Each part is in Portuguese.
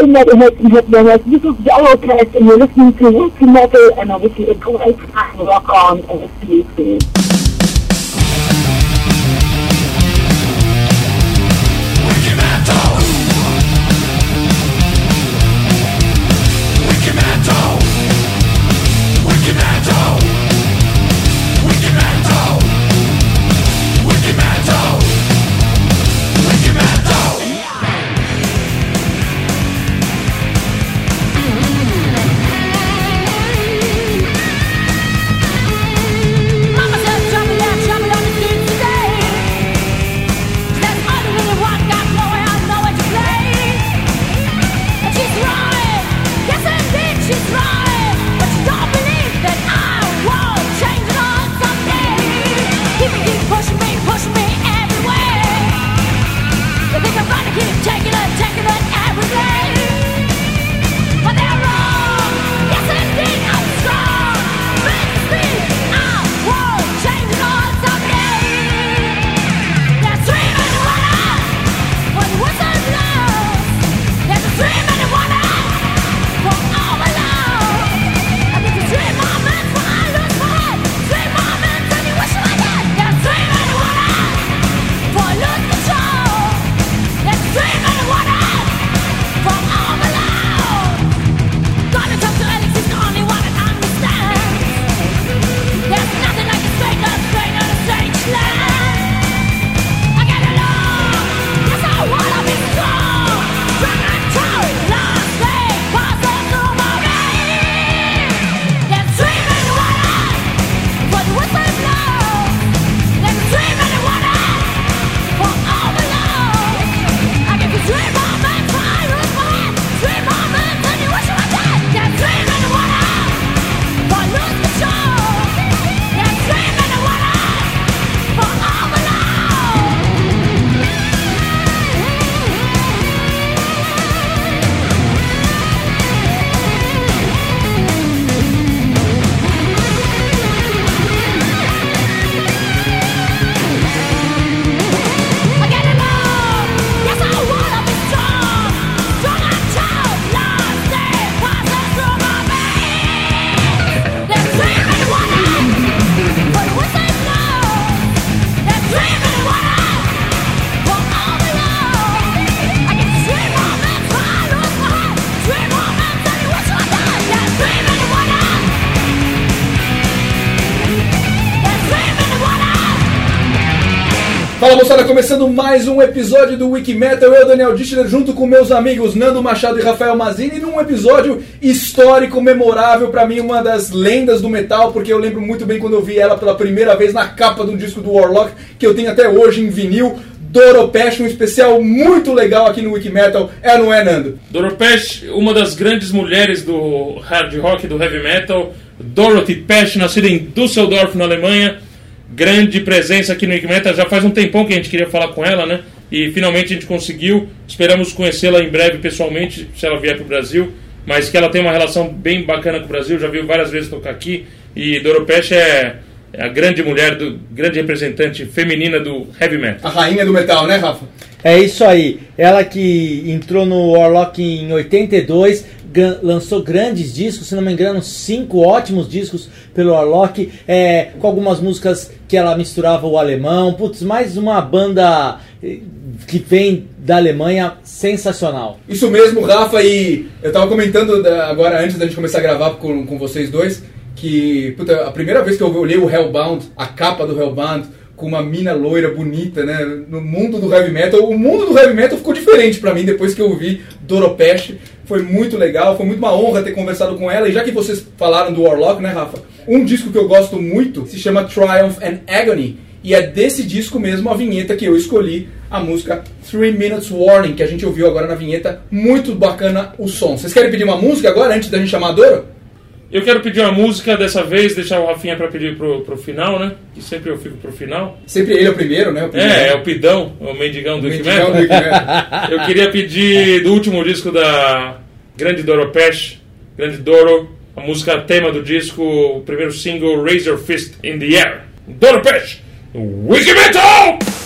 in that in that, in that, in that this is the Eurocast and you're listening to Wiki Metal and obviously a great rock on and it's Fala começando mais um episódio do Wiki Metal, eu, Daniel Dichler, junto com meus amigos Nando Machado e Rafael Mazini, num episódio histórico, memorável, para mim, uma das lendas do metal, porque eu lembro muito bem quando eu vi ela pela primeira vez na capa de um disco do Warlock, que eu tenho até hoje em vinil. Doropesh, um especial muito legal aqui no Wiki Metal, é ou não é, Nando? Doropesh, uma das grandes mulheres do hard rock, do heavy metal, Dorothy Pesch, nascida em Düsseldorf, na Alemanha, grande presença aqui no Igmeta. Já faz um tempão que a gente queria falar com ela, né? E finalmente a gente conseguiu. Esperamos conhecê-la em breve pessoalmente, se ela vier para o Brasil. Mas que ela tem uma relação bem bacana com o Brasil. Já viu várias vezes tocar aqui. E Doropesh é, é a grande mulher, do grande representante feminina do heavy metal. A rainha do metal, né, Rafa? É isso aí. Ela que entrou no Warlock em 82, lançou grandes discos, se não me engano, cinco ótimos discos pelo Warlock, é, com algumas músicas que ela misturava o alemão. Putz, mais uma banda eh, que vem da Alemanha sensacional. Isso mesmo, Rafa, e eu tava comentando agora, antes da gente começar a gravar com, com vocês dois, que puta, a primeira vez que eu olhei o Hellbound, a capa do Hellbound, com uma mina loira bonita, né? No mundo do heavy metal. O mundo do heavy metal ficou diferente para mim depois que eu vi Doropesh. Foi muito legal, foi muito uma honra ter conversado com ela. E já que vocês falaram do Warlock, né, Rafa? Um disco que eu gosto muito se chama Triumph and Agony. E é desse disco mesmo a vinheta que eu escolhi, a música Three Minutes Warning, que a gente ouviu agora na vinheta. Muito bacana o som. Vocês querem pedir uma música agora, antes da gente chamar a Doro? Eu quero pedir uma música dessa vez, deixar o Rafinha para pedir pro, pro final, né? Que sempre eu fico pro final. Sempre ele é o primeiro, né? O é, é o Pidão, o mendigão do do Eu queria pedir do último disco da grande Doro Pesh, grande Doro, a música tema do disco, o primeiro single Raise Your Fist in the Air. Doro Pesh, Wiki Metal!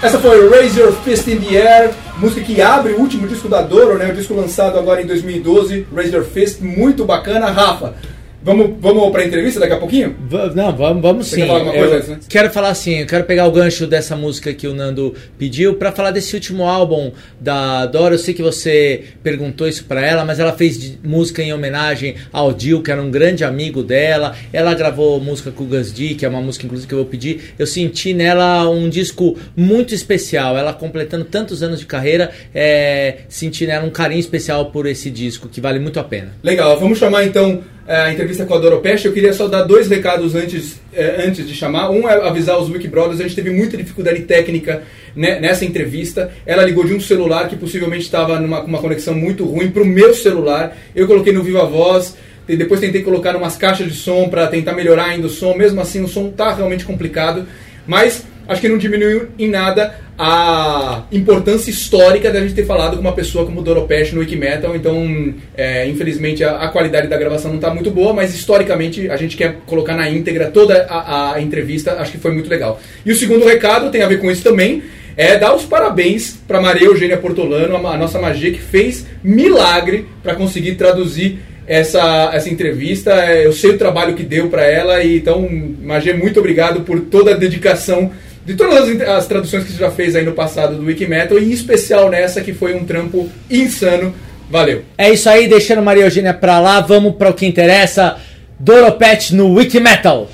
Essa foi Raise Your Fist in the Air, música que abre o último disco da Doro, né? O disco lançado agora em 2012, Raise Your Fist, muito bacana. Rafa, Vamos, vamos para a entrevista daqui a pouquinho? V não, vamos, vamos sim. Quer falar alguma coisa eu antes, né? Quero falar assim, eu quero pegar o gancho dessa música que o Nando pediu para falar desse último álbum da Dora. Eu sei que você perguntou isso para ela, mas ela fez música em homenagem ao Dio, que era um grande amigo dela. Ela gravou música com o Gus D, que é uma música inclusive que eu vou pedir. Eu senti nela um disco muito especial. Ela completando tantos anos de carreira, é, senti nela um carinho especial por esse disco que vale muito a pena. Legal, vamos chamar então a entrevista com a Doro Peste, eu queria só dar dois recados antes, é, antes de chamar. Um é avisar os Wiki Brothers, a gente teve muita dificuldade técnica né, nessa entrevista. Ela ligou de um celular que possivelmente estava com uma conexão muito ruim para o meu celular. Eu coloquei no Viva Voz, depois tentei colocar umas caixas de som para tentar melhorar ainda o som. Mesmo assim, o som está realmente complicado. Mas acho que não diminuiu em nada a importância histórica da gente ter falado com uma pessoa como Doro Pesh no Wikimetal. Então, é, infelizmente, a, a, qualidade da gravação não está muito boa, mas historicamente a gente quer colocar na íntegra toda a, a, entrevista. Acho que foi muito legal. E o segundo recado tem a ver com isso também. É dar os parabéns para Maria Eugênia Portolano, a, a nossa magia que fez milagre para conseguir traduzir essa, essa entrevista. É, eu sei o trabalho que deu para ela, e então, Magia, muito obrigado por toda a dedicação de todas as, as, traduções que você já fez aí no passado do Wikimetal, e em especial nessa que foi um trampo insano. Valeu. É isso aí, deixando Maria Eugênia pra lá, vamos para o que interessa. Doropet no Wikimetal.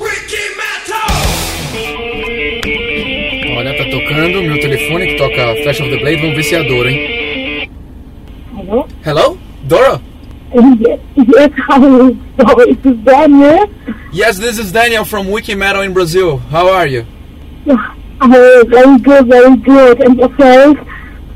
Olha, tá tocando meu telefone que toca Flash of the Blade, vamos ver se é a Dora, hein? Hello? Hello? Dora? Yes, yes, hello. So, this is Daniel. Yes, this is Daniel from Wikimetal in Brazil. How are you? Oh, very good, very good. And yourself?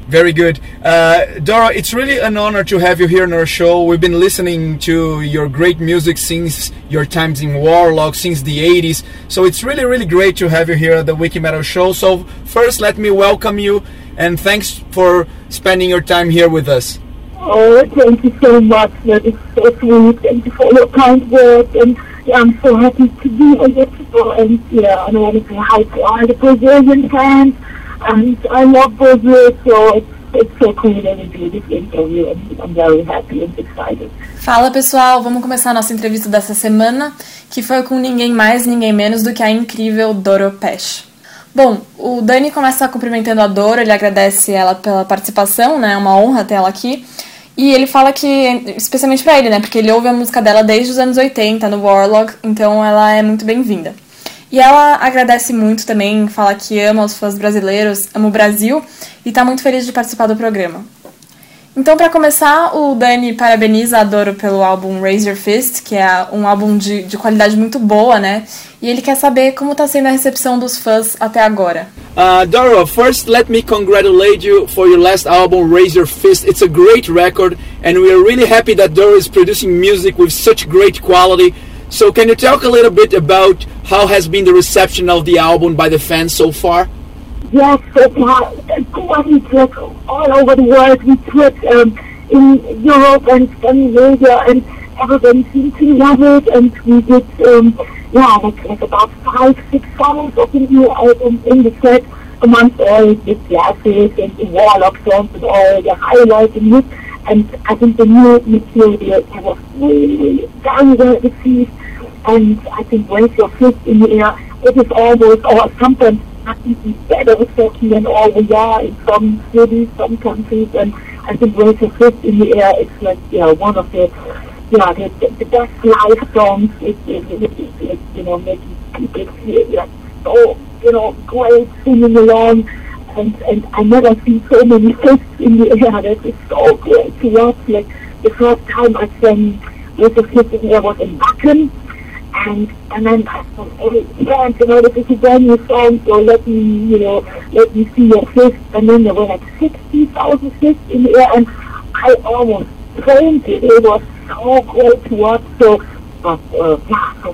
Very good. Uh, Dora, it's really an honor to have you here on our show. We've been listening to your great music since your times in Warlock, since the 80s. So it's really, really great to have you here at the Wiki Metal Show. So, first, let me welcome you and thanks for spending your time here with us. Oh, thank you so much. That is so sweet. Thank you for your kind words. And I'm so happy to be your show. And yeah, and I want to to all the Brazilian fans. And I love Brazil, so it's, it's so cool that we do this interview. And I'm very happy and excited. Fala pessoal, vamos começar a nossa entrevista dessa semana, que foi com ninguém mais, ninguém menos do que a incrível Doro Pesh. Bom, o Dani começa cumprimentando a Doro, ele agradece ela pela participação, né? É uma honra ter ela aqui. E ele fala que, especialmente para ele, né? Porque ele ouve a música dela desde os anos 80 no Warlock, então ela é muito bem-vinda. E ela agradece muito também, fala que ama os fãs brasileiros, ama o Brasil e tá muito feliz de participar do programa. Então, para começar, o Dani parabeniza a Doro pelo álbum Raise Your Fist, que é um álbum de, de qualidade muito boa, né? E ele quer saber como está sendo a recepção dos fãs até agora. Uh, Doro, first let me congratulate you for your last album, Raise Your Fist. It's a great record, and we are really happy that Doro is producing music with such great quality. So, can you talk a little bit about how has been the reception of the album by the fans so far? Yes, so far, great like all over the world. We toured um, in Europe and Scandinavia, and everybody seemed to love it. And we did, um, yeah, like, like about five, six songs of the new album in the set, amongst all the classics and the warlock songs and all the highlights and hits. And I think the new material was really, really very well received. And I think raise your fist in the air, it is almost, or sometimes even better talking than all we are in some cities, some countries, and I think Your Fist in the Air is like, yeah, one of the, yeah, the, the, the best live songs. It, it, it, it, you know, making people feel like so, you know, great singing along. And, and I never seen so many fists in the air. That is so great to watch. Like the first time I sang Raise Your Fist in the Air was in Wacken and and then fans, you know, is a brand new song, so let me, you know, let me see your fist. And then there were like 60,000 fists in the air, and I almost fainted. It was so great to watch. So,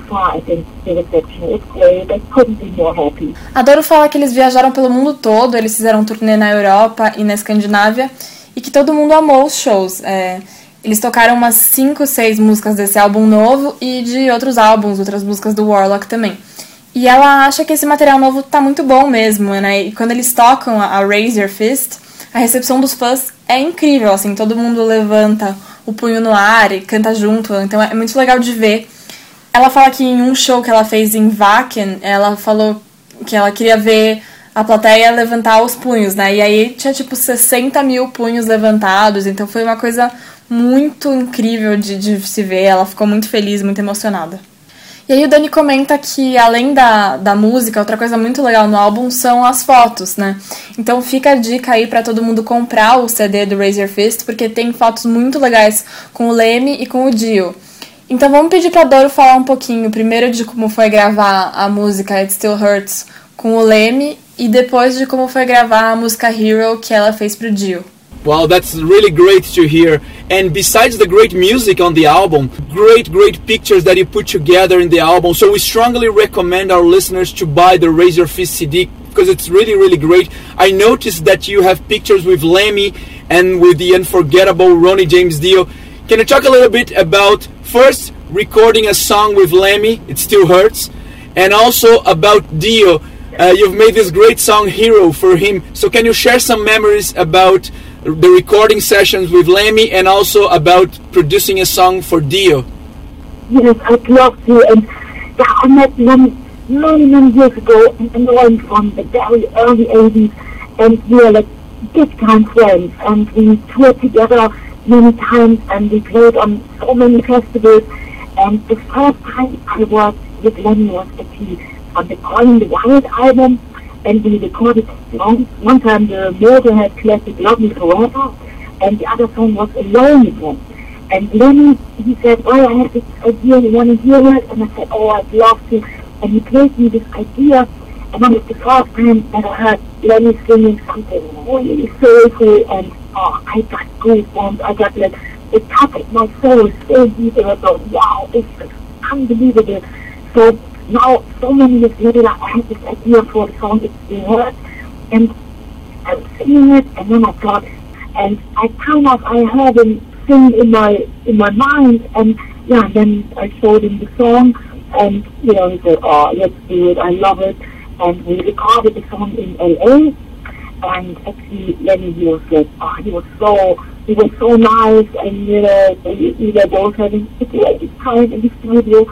far I think the reception is great. I couldn't be. Adoro falar que eles viajaram pelo mundo todo, eles fizeram um turnê na Europa e na Escandinávia, e que todo mundo amou os shows. É, Eles tocaram umas 5, 6 músicas desse álbum novo e de outros álbuns, outras músicas do Warlock também. E ela acha que esse material novo tá muito bom mesmo, né? E quando eles tocam a Raise Your Fist, a recepção dos fãs é incrível, assim, todo mundo levanta o punho no ar e canta junto, então é muito legal de ver. Ela fala que em um show que ela fez em Wacken, ela falou que ela queria ver a plateia levantar os punhos, né? E aí tinha tipo 60 mil punhos levantados, então foi uma coisa muito incrível de, de se ver. Ela ficou muito feliz, muito emocionada. E aí o Dani comenta que além da, da música, outra coisa muito legal no álbum são as fotos, né? Então fica a dica aí para todo mundo comprar o CD do Your Fist, porque tem fotos muito legais com o Leme e com o Dio. Então vamos pedir pra Doro falar um pouquinho, primeiro de como foi gravar a música It Still Hurts com o Leme e depois de como foi gravar a música Hero que ela fez pro Dio. Wow, that's really great to hear. And besides the great music on the album, great, great pictures that you put together in the album. So we strongly recommend our listeners to buy the Your Fist CD because it's really, really great. I noticed that you have pictures with Lemmy and with the unforgettable Ronnie James Dio. Can you talk a little bit about first recording a song with Lemmy, It Still Hurts, and also about Dio? Uh, you've made this great song Hero for him. So can you share some memories about the recording sessions with Lemmy and also about producing a song for Dio. Yes, I'd love to. And I met them many, many years ago, and I I'm from the very early 80s, and we are like big time friends, and we toured together many times, and we played on so many festivals. And the first time I worked with Lemmy was actually on the Calling the Wild album, and we recorded songs. One time the Motorhead classic Love Me and the other song was Alone Again. And then he said, oh, I have this idea, you want to hear it? And I said, oh, I'd love to. And he played me this idea, and then it's the first time that I heard Lenny singing something oh, really soulful, and oh, I got goosebumps. I got like, it touched my soul so deep, and I thought, wow, is unbelievable. So now, so many years later, I had this idea for the song It's the Word, and I was singing it, and then I thought, and I kind of, I heard him sing in my, in my mind, and yeah, then I showed him the song, and, you know, he said, oh, let's do it, I love it, and we recorded the song in L.A., and actually Lenny, he was like, oh, he was so, he was so nice, and, you know, we, we were both having a great time in the studio,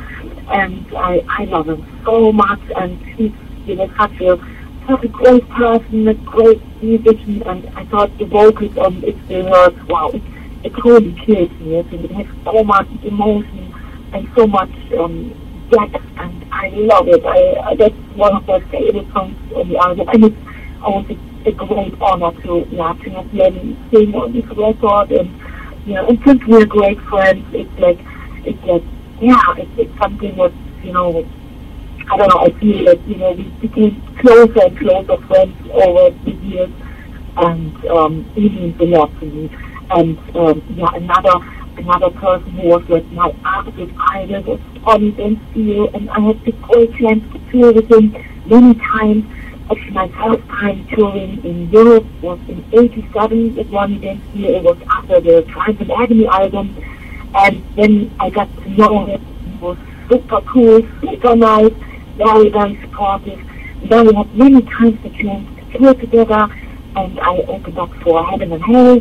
and I, I love him so much, and he's you know such a such a great person, a great musician, and I thought the vocals on It Hurts, wow, it, it totally kills me. I think it has so much emotion and so much um, depth, and I love it. I, I that's one of my favorite songs on the album, and it's always a, great honor to yeah to have Lenny sing on this record, and you know, and since we're great friends, it's like it's like yeah, it's, it's something that, you know, I don't know, I feel that, you know, we became closer and closer friends over the years, and um, it means a lot to me. And um, yeah, another another person who was like my absolute idol was Tommy Ben and I had the great chance to tour with him many times. Actually, my first time touring in Europe was in '87 with Ronnie Ben Steele. It was after the Triumph and Agony album and then I got to know him. He was super cool, super nice, very, very supportive. then we had many times the chance to tour together, and I opened up for Heaven and Hell,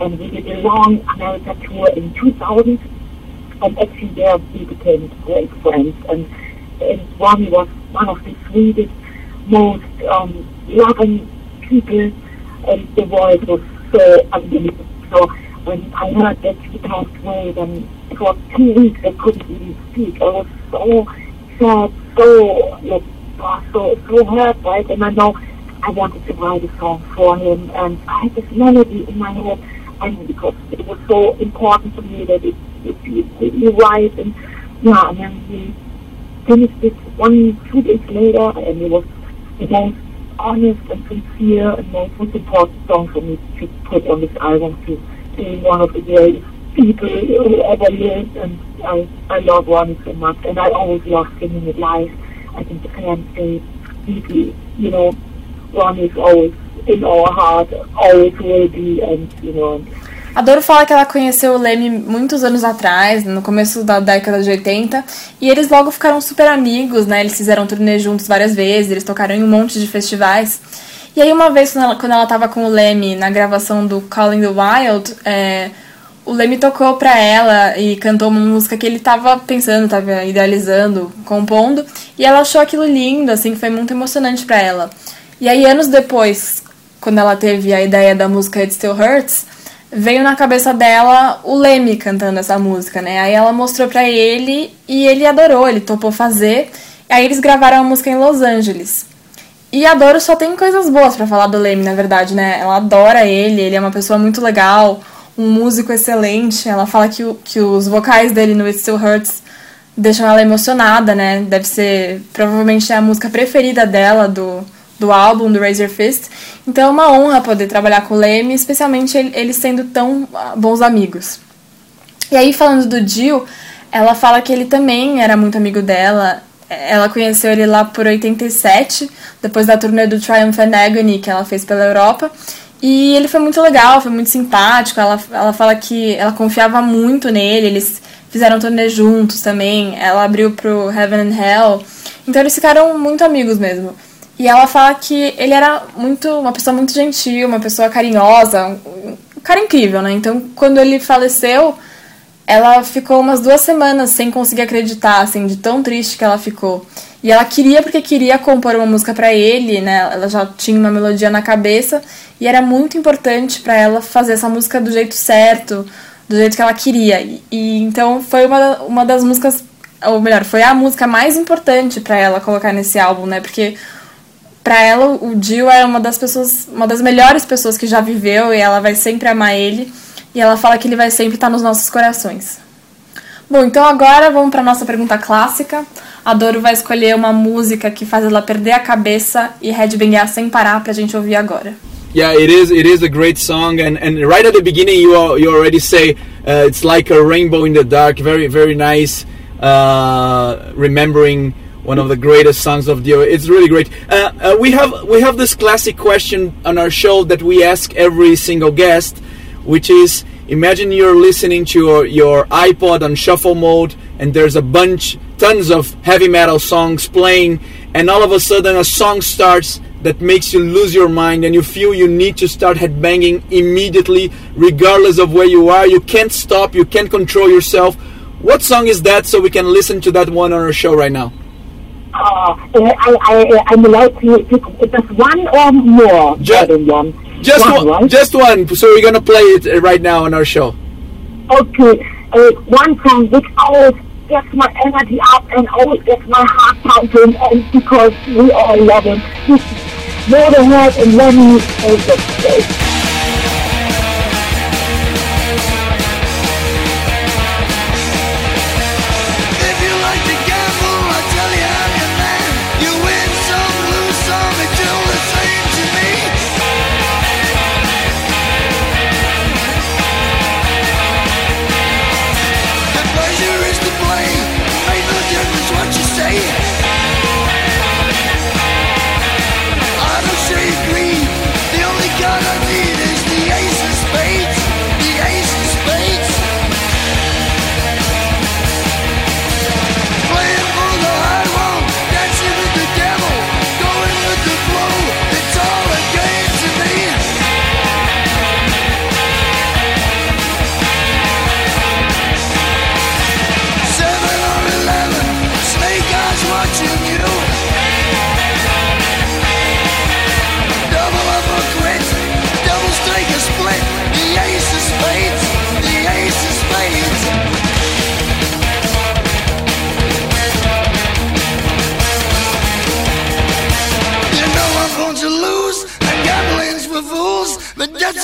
and we did a long America tour in 2000. And actually there we became great friends, and, and Ronnie was one of the sweetest, most um, loving people, and the voice was so unbelievable. So when I heard that he passed away, then for two weeks I couldn't even speak. I was so sad, so like so so hurt, right? And I know I wanted to write a song for him, and I had this melody in my head, and because it was so important to me that it it be right, and yeah, and then finished it one two days later, and it was the most honest and sincere and most important song for me to put on this album too being one of the greatest people who ever lived, and I, I love Ronnie so much, and I always love singing it live. I think the fans say deeply, you know, Ronnie is always in our heart, always will be, and, you know, A Doro fala que ela conheceu o Leme muitos anos atrás, no começo da década de 80, e eles logo ficaram super amigos, né? Eles fizeram turnê juntos várias vezes, eles tocaram em um monte de festivais. E aí uma vez, quando ela, quando ela tava com o Leme na gravação do Calling the Wild, é, o Leme tocou pra ela e cantou uma música que ele tava pensando, tava idealizando, compondo, e ela achou aquilo lindo, assim, foi muito emocionante pra ela. E aí, anos depois, quando ela teve a ideia da música It Still Hurts, veio na cabeça dela o Leme cantando essa música, né? Aí ela mostrou pra ele e ele adorou, ele topou fazer. Aí eles gravaram a música em Los Angeles. E a Doro só tem coisas boas para falar do Leme, na verdade, né? Ela adora ele, ele é uma pessoa muito legal, um músico excelente. Ela fala que, que os vocais dele no It Still Hurts deixam ela emocionada, né? Deve ser provavelmente a música preferida dela do, do álbum, do Razor Fist. Então é uma honra poder trabalhar com o Leme, especialmente eles sendo tão ah, bons amigos. E aí, falando do Jill, ela fala que ele também era muito amigo dela. Ela conheceu ele lá por 87, depois da turnê do Triumph and Agony que ela fez pela Europa. E ele foi muito legal, foi muito simpático. Ela, ela fala que ela confiava muito nele, eles fizeram turnê juntos também. Ela abriu pro Heaven and Hell. Então eles ficaram muito amigos mesmo. E ela fala que ele era muito uma pessoa muito gentil, uma pessoa carinhosa, um cara incrível, né? Então, quando ele faleceu, ela ficou umas duas semanas sem conseguir acreditar, assim, de tão triste que ela ficou. E ela queria porque queria compor uma música para ele, né? Ela já tinha uma melodia na cabeça e era muito importante para ela fazer essa música do jeito certo, do jeito que ela queria. E, e então foi uma, uma das músicas, ou melhor, foi a música mais importante para ela colocar nesse álbum, né? Porque para ela o Jill é uma das pessoas, uma das melhores pessoas que já viveu e ela vai sempre amar ele. E ela fala que ele vai sempre estar nos nossos corações. Bom, então agora vamos para nossa pergunta clássica. A Doro vai escolher uma música que faz ela perder a cabeça e headbangar sem parar pra gente ouvir agora. Yeah, it is. It is a great song, and, and right at the beginning, you you already say uh, it's like a rainbow in the dark. Very very nice. Uh, remembering one of the greatest songs of the it's really great uh, uh, we have we have this classic question on our show that we ask every single guest which is imagine you're listening to your, your ipod on shuffle mode and there's a bunch tons of heavy metal songs playing and all of a sudden a song starts that makes you lose your mind and you feel you need to start headbanging immediately regardless of where you are. You can't stop you can't control yourself. What song is that so we can listen to that one on our show right now? Uh, I, I, I'm allowed to pick just one or more? Just, than one. Just one, one just one. So we're gonna play it right now on our show. Okay, uh, one song which always gets my energy up and always gets my heart pumping, and because we all love him. Motorhead and Lemmy is the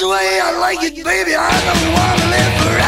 way I like it, baby. I don't wanna live forever.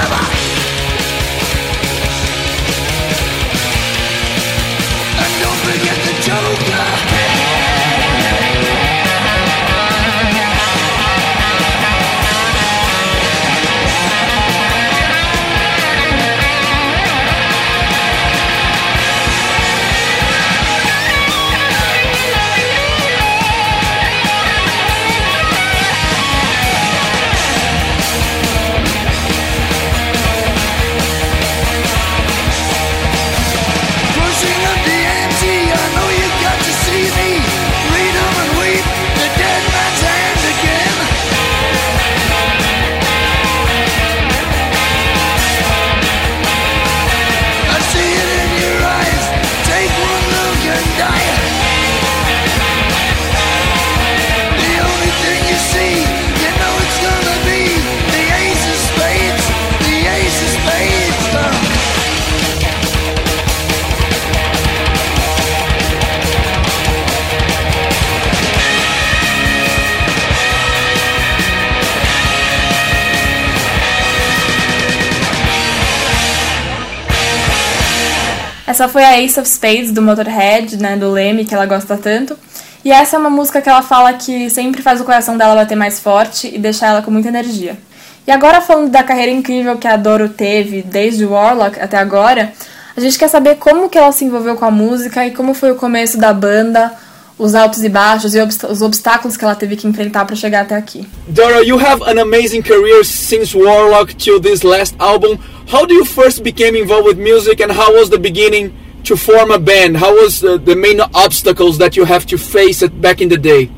Essa foi a Ace of Spades do Motorhead, né, do Leme, que ela gosta tanto. E essa é uma música que ela fala que sempre faz o coração dela bater mais forte e deixar ela com muita energia. E agora falando da carreira incrível que a Doro teve desde Warlock até agora, a gente quer saber como que ela se envolveu com a música e como foi o começo da banda, os altos e baixos e os obstáculos que ela teve que enfrentar para chegar até aqui. Dora, you have an amazing career since Warlock till this last album. How do you first became involved with music and how was the beginning to form a band? How was the, the main obstacles that you have to face back in the day?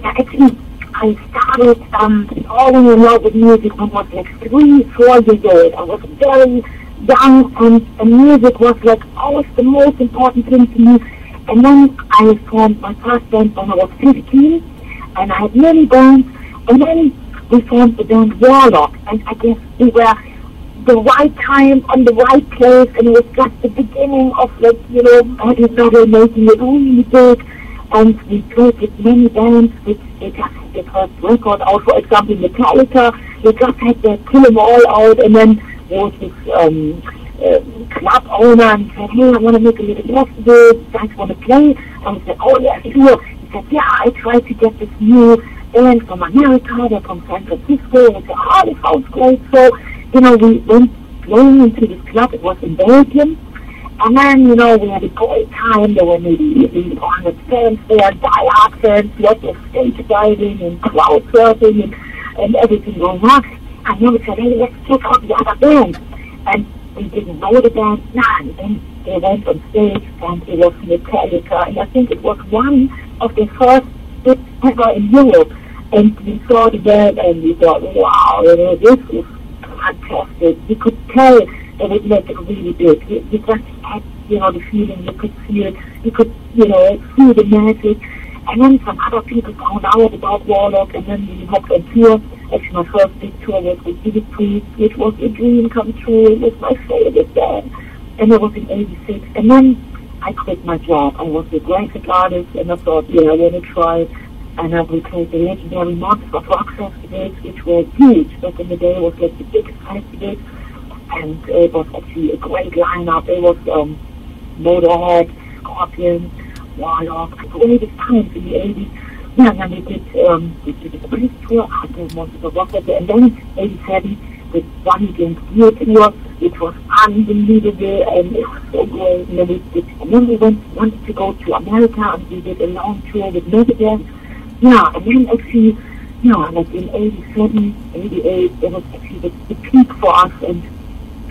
Yeah, Actually, I started um, falling in love with music when I was like three, four years old. I was very young and, and music was like always the most important thing to me. And then I formed my first band when I was 15 and I had many bands and then we formed the band Warlock and I guess we were the right time on the right place and it was just the beginning of like, you know, Heavy Metal making it really big and we played with many bands which they just had their first record out, for example Metallica, they just had their Kill 'Em All out and then there was this um, uh, club owner and said, hey, I want to make a little festival, you guys want to play? And we said, oh yeah, sure. He said, yeah, I tried to get this new band from America, they're from San Francisco. And we said, oh, this sounds great. So, you know, we went playing into this club. It was in Belgium. And then, you know, we had a great time. There were maybe 400 fans there, die-hard fans, lots of stage diving and crowd surfing and, and everything going on. And then we said, hey, let's check out the other band. And we didn't know the band, none. And they went on stage and it was Metallica. And I think it was one of the first gigs ever in Europe. And we saw the band and we thought, wow, you know, this is fantastic. You could tell make it really big. You, you just had, you know, the feeling, you could feel it, you could, you know, feel the magic. And then some other people found out about Warlock and then we hopped on tour. Actually, my first big tour was with Judas Priest, which was a dream come true. It was my favorite band. And it was in 86. And then I quit my job. I was a graphic artist and I thought, yeah, I want to try. And I would the legendary Monster of Rock festivals, which were huge. Back in the day, it was like the biggest festivals. And it was actually a great lineup. It was um, Motorhead, Scorpions, Warlock, greatest times in the 80s. Yeah, and then we did, um, we did a Priest tour after Monster of Rock festival. And then 87, the One Against You tour, which was unbelievable and it was so great. And then we did, and then we went, wanted to go to America and we did a long tour with Megadeth. Yeah, and then actually, yeah, like in 87, 88, it was actually the, the peak for us and,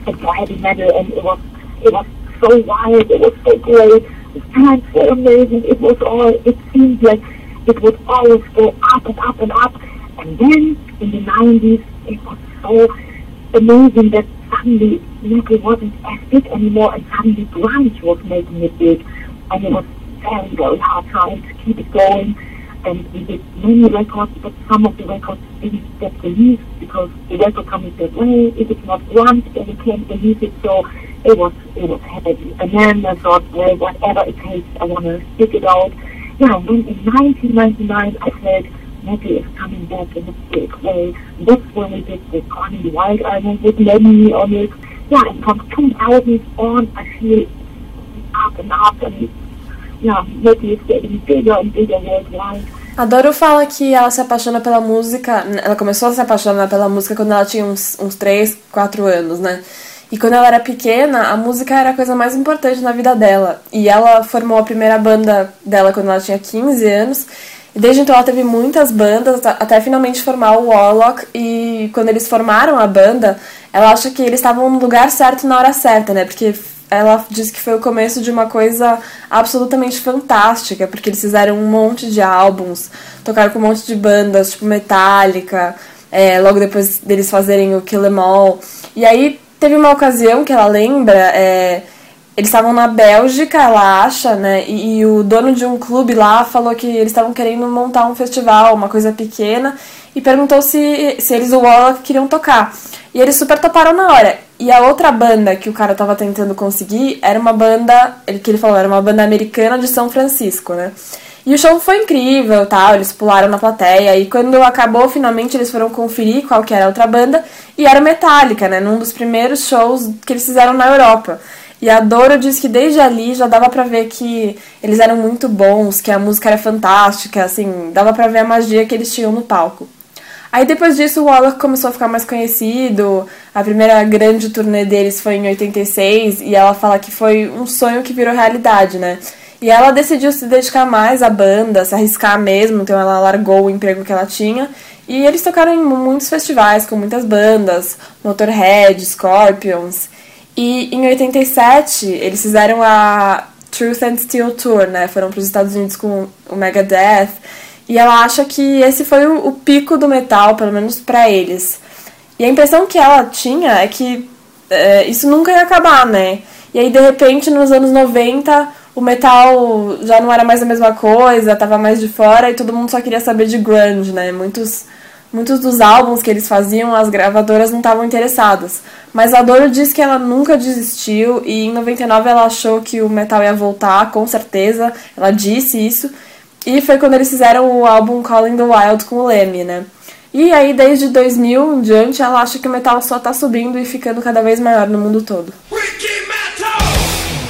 and for heavy metal and it was, it was so wild, it was so great. The fans were amazing. It was all, it seemed like it would always go up and up and up. And then in the 90s, it was so amazing that suddenly metal wasn't as big anymore and suddenly grunge was making it big. And it was very, very hard trying to keep it going. And we did many records, but some of the records didn't get released because the record company said, well, if it's not grunge, then we can't release it. So it was, it was heavy. And then I thought, well, whatever it takes, I want to stick it out. Yeah, then in 1999, I said, metal is coming back in a big way. That's when we did the Connie Wild album with Lemmy on it. Yeah, and from 2000 on, I feel up and up, and A Doro fala que ela se apaixona pela música, ela começou a se apaixonar pela música quando ela tinha uns, uns 3, 4 anos, né? E quando ela era pequena, a música era a coisa mais importante na vida dela. E ela formou a primeira banda dela quando ela tinha 15 anos. E desde então ela teve muitas bandas, até finalmente formar o Warlock. E quando eles formaram a banda, ela acha que eles estavam no lugar certo na hora certa, né? Porque ela disse que foi o começo de uma coisa absolutamente fantástica, porque eles fizeram um monte de álbuns, tocaram com um monte de bandas, tipo Metallica, é, logo depois deles fazerem o Kill 'Em All. E aí teve uma ocasião que ela lembra, é, eles estavam na Bélgica, ela acha, né? E, e, o dono de um clube lá falou que eles estavam querendo montar um festival, uma coisa pequena, e perguntou se, se eles, o Warlock, queriam tocar. E eles super toparam na hora. E a outra banda que o cara tava tentando conseguir era uma banda, que ele falou, era uma banda americana de São Francisco, né? E o show foi incrível, tal, eles pularam na plateia e quando acabou, finalmente eles foram conferir qual que era a outra banda e era Metallica, né, num dos primeiros shows que eles fizeram na Europa. E a Doro diz que desde ali já dava pra ver que eles eram muito bons, que a música era fantástica, assim, dava pra ver a magia que eles tinham no palco. Aí depois disso o Waller começou a ficar mais conhecido. A primeira grande turnê deles foi em 86 e ela fala que foi um sonho que virou realidade, né? E ela decidiu se dedicar mais à banda, se arriscar mesmo, então ela largou o emprego que ela tinha. E eles tocaram em muitos festivais com muitas bandas, Motorhead, Scorpions. E em 87 eles fizeram a Truth and Steel Tour, né? Foram para os Estados Unidos com o Megadeth. E ela acha que esse foi o, o pico do metal, pelo menos para eles. E a impressão que ela tinha é que é, isso nunca ia acabar, né? E aí, de repente, nos anos 90, o metal já não era mais a mesma coisa, tava mais de fora e todo mundo só queria saber de grunge, né? Muitos, muitos dos álbuns que eles faziam, as gravadoras não estavam interessadas. Mas a Doro diz que ela nunca desistiu e em 99 ela achou que o metal ia voltar, com certeza. Ela disse isso. E foi quando eles fizeram o álbum Calling the Wild com o Leme, né? E aí, desde 2000 em diante, ela acha que o metal só tá subindo e ficando cada vez maior no mundo todo.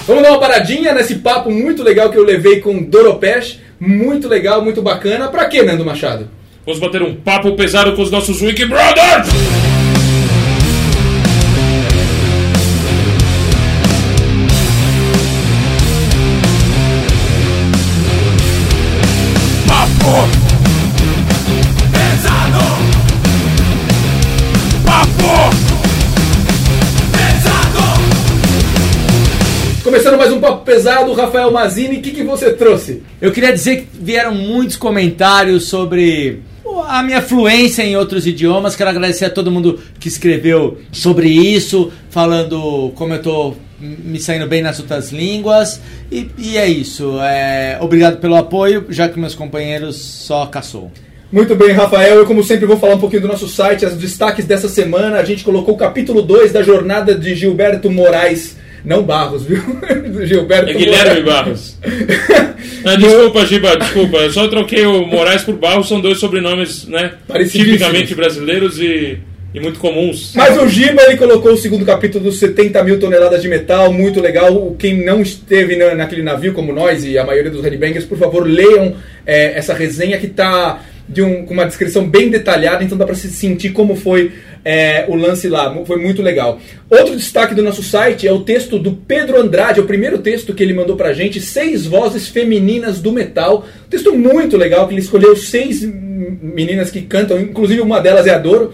Vamos dar uma paradinha nesse papo muito legal que eu levei com Doropesh. Muito legal, muito bacana. Pra quê, Nando Machado? Vamos bater um papo pesado com os nossos Wiki Brothers! Papo pesado. Papo pesado. Começando mais um papo pesado, Rafael Mazini, o que, que você trouxe? Eu queria dizer que vieram muitos comentários sobre a minha fluência em outros idiomas. Quero agradecer a todo mundo que escreveu sobre isso, falando como eu tô me saindo bem nas outras línguas. E, e é isso. É, obrigado pelo apoio, já que meus companheiros só caçou. Muito bem, Rafael. Eu, como sempre, vou falar um pouquinho do nosso site, os destaques dessa semana. A gente colocou o capítulo 2 da jornada de Gilberto Moraes. Não Barros, viu? Gilberto É Guilherme. Barros. Ah, desculpa, Giba, desculpa. Eu só troquei o Moraes por Barros, são dois sobrenomes, né? Tipicamente brasileiros e, e muito comuns. Mas o Giba ele colocou o segundo capítulo dos 70 mil toneladas de metal, muito legal. Quem não esteve na- naquele navio, como nós e a maioria dos headbangers, por favor, leiam é, essa resenha que está com uma descrição bem detalhada, então dá para se sentir como foi é, o lance lá. Foi muito legal. Outro destaque do nosso site é o texto do Pedro Andrade, é o primeiro texto que ele mandou pra gente, Seis Vozes Femininas do Metal. Texto muito legal, que ele escolheu seis meninas que cantam, inclusive uma delas é a Doro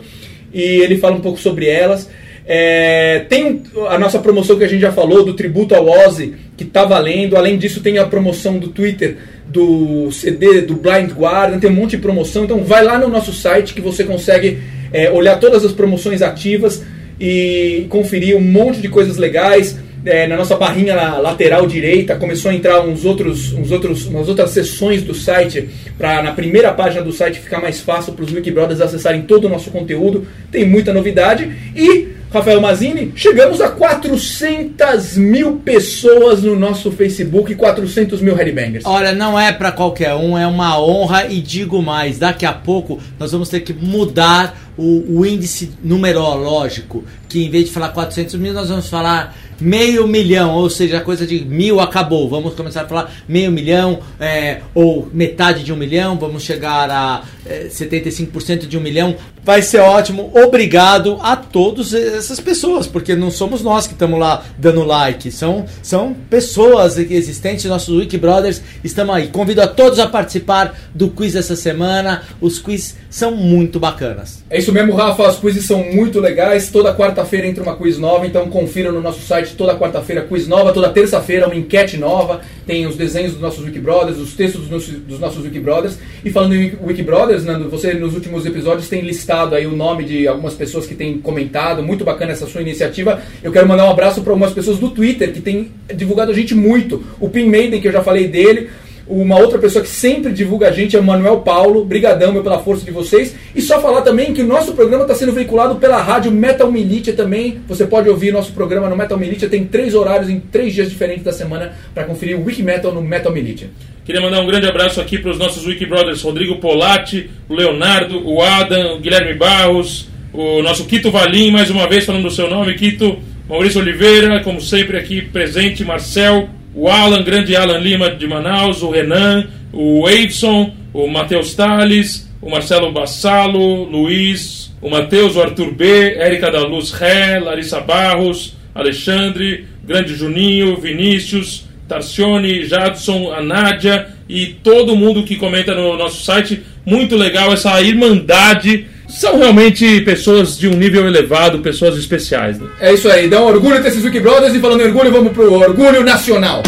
e ele fala um pouco sobre elas. É, tem a nossa promoção que a gente já falou, do tributo ao Ozzy, que tá valendo. Além disso, tem a promoção do Twitter, do CD, do Blind Guardian, tem um monte de promoção. Então vai lá no nosso site que você consegue é, olhar todas as promoções ativas e conferir um monte de coisas legais. É, na nossa barrinha lateral direita começou a entrar uns outros, uns outros, umas outras seções do site para na primeira página do site ficar mais fácil para os Wikibrothers acessarem todo o nosso conteúdo. Tem muita novidade e Rafael Mazini, chegamos a 400 mil pessoas no nosso Facebook e 400 mil headbangers. Olha, não é pra qualquer um, é uma honra e digo mais, daqui a pouco nós vamos ter que mudar o, o índice numerológico, que em vez de falar 400 mil, nós vamos falar meio milhão, ou seja, a coisa de mil acabou. Vamos começar a falar meio milhão, é, ou metade de um milhão, vamos chegar a é, 75% de um milhão. Vai ser ótimo. Obrigado a todas essas pessoas, porque não somos nós que estamos lá dando like, são, são pessoas existentes, nossos Wiki Brothers estamos aí. Convido a todos a participar do quiz dessa semana. Os quiz são muito bacanas. É isso mesmo, Rafa. As quizzes são muito legais. Toda quarta-feira entra uma quiz nova, então confira no nosso site toda quarta-feira quiz nova, toda terça-feira uma enquete nova. Tem os desenhos dos nossos Wikibrothers, os textos dos nossos, dos nossos Wikibrothers. E falando em Wiki- Wikibrothers, Nando, você nos últimos episódios tem listado aí o nome de algumas pessoas que têm comentado. Muito bacana essa sua iniciativa. Eu quero mandar um abraço para algumas pessoas do Twitter que têm divulgado a gente muito. O Pin Maiden, que eu já falei dele. Uma outra pessoa que sempre divulga a gente é o Manuel Paulo. Brigadão meu, pela força de vocês. E só falar também que o nosso programa está sendo veiculado pela rádio Metal Militia também. Você pode ouvir nosso programa no Metal Militia. Tem três horários em três dias diferentes da semana para conferir o Wiki Metal no Metal Militia. Queria mandar um grande abraço aqui para os nossos Wiki Brothers, Rodrigo Polatti, o Leonardo, o Adam, o Guilherme Barros, o nosso Quito Valim, mais uma vez falando do seu nome, Quito. Maurício Oliveira, como sempre aqui presente, Marcel, o Alan, grande Alan Lima de Manaus, o Renan, o Edson, o Matheus Tales, o Marcelo Bassalo, Luiz, o Matheus, o Arthur B, Érica da Luz Ré, Larissa Barros, Alexandre, grande Juninho, Vinícius, Tarcione, Jadson, a Nádia e todo mundo que comenta no nosso site. Muito legal essa irmandade. São realmente pessoas de um nível elevado, pessoas especiais. Né? É isso aí, dá um orgulho ter Suzuki Brothers e falando em orgulho, vamos pro orgulho nacional.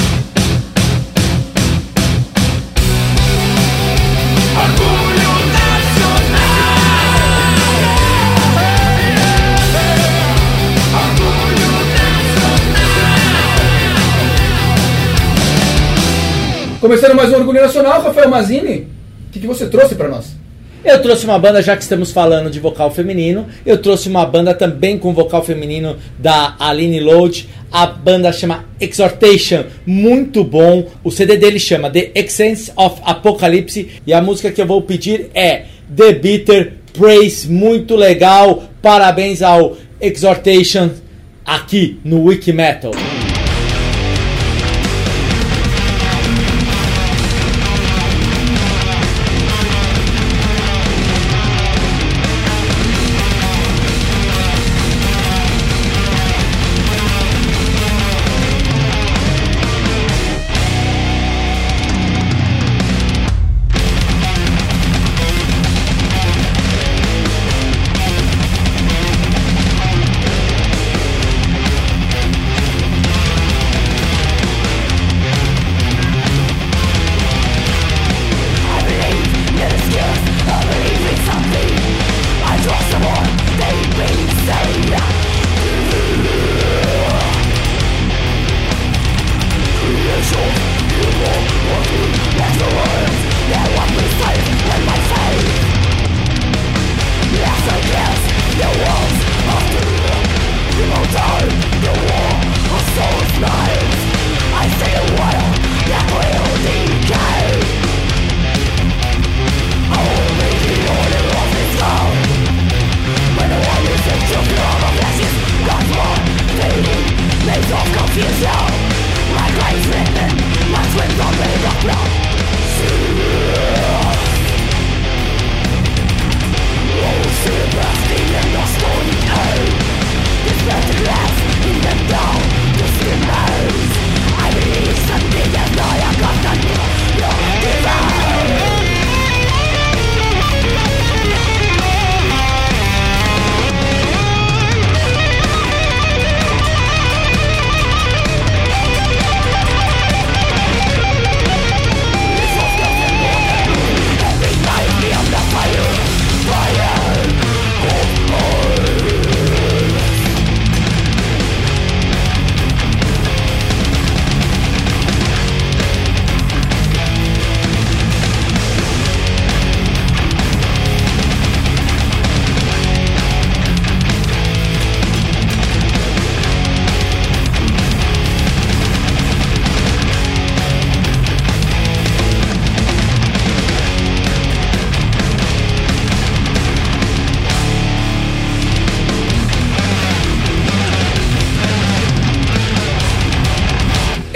Começando mais um Orgulho Nacional, Rafael Mazini, o que, que você trouxe para nós? Eu trouxe uma banda, já que estamos falando de vocal feminino, eu trouxe uma banda também com vocal feminino da Aline Load. A banda chama Exhortation, muito bom. O CD dele chama The Essence of Apocalypse e a música que eu vou pedir é The Bitter Praise, muito legal. Parabéns ao Exhortation aqui no Wiki Metal.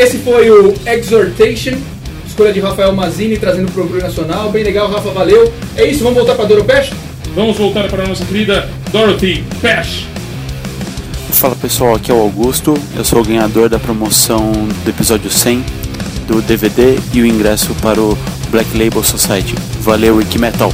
Esse foi o Exhortation, escolha de Rafael Mazini trazendo para o Orgulho Nacional. Bem legal, Rafa, valeu. É isso, vamos voltar para Doro Pesh? Vamos voltar para a nossa querida Dorothy Pesh. Fala pessoal, aqui é o Augusto, eu sou o ganhador da promoção do episódio 100 do DVD e o ingresso para o Black Label Society. Valeu, Wiki Metal!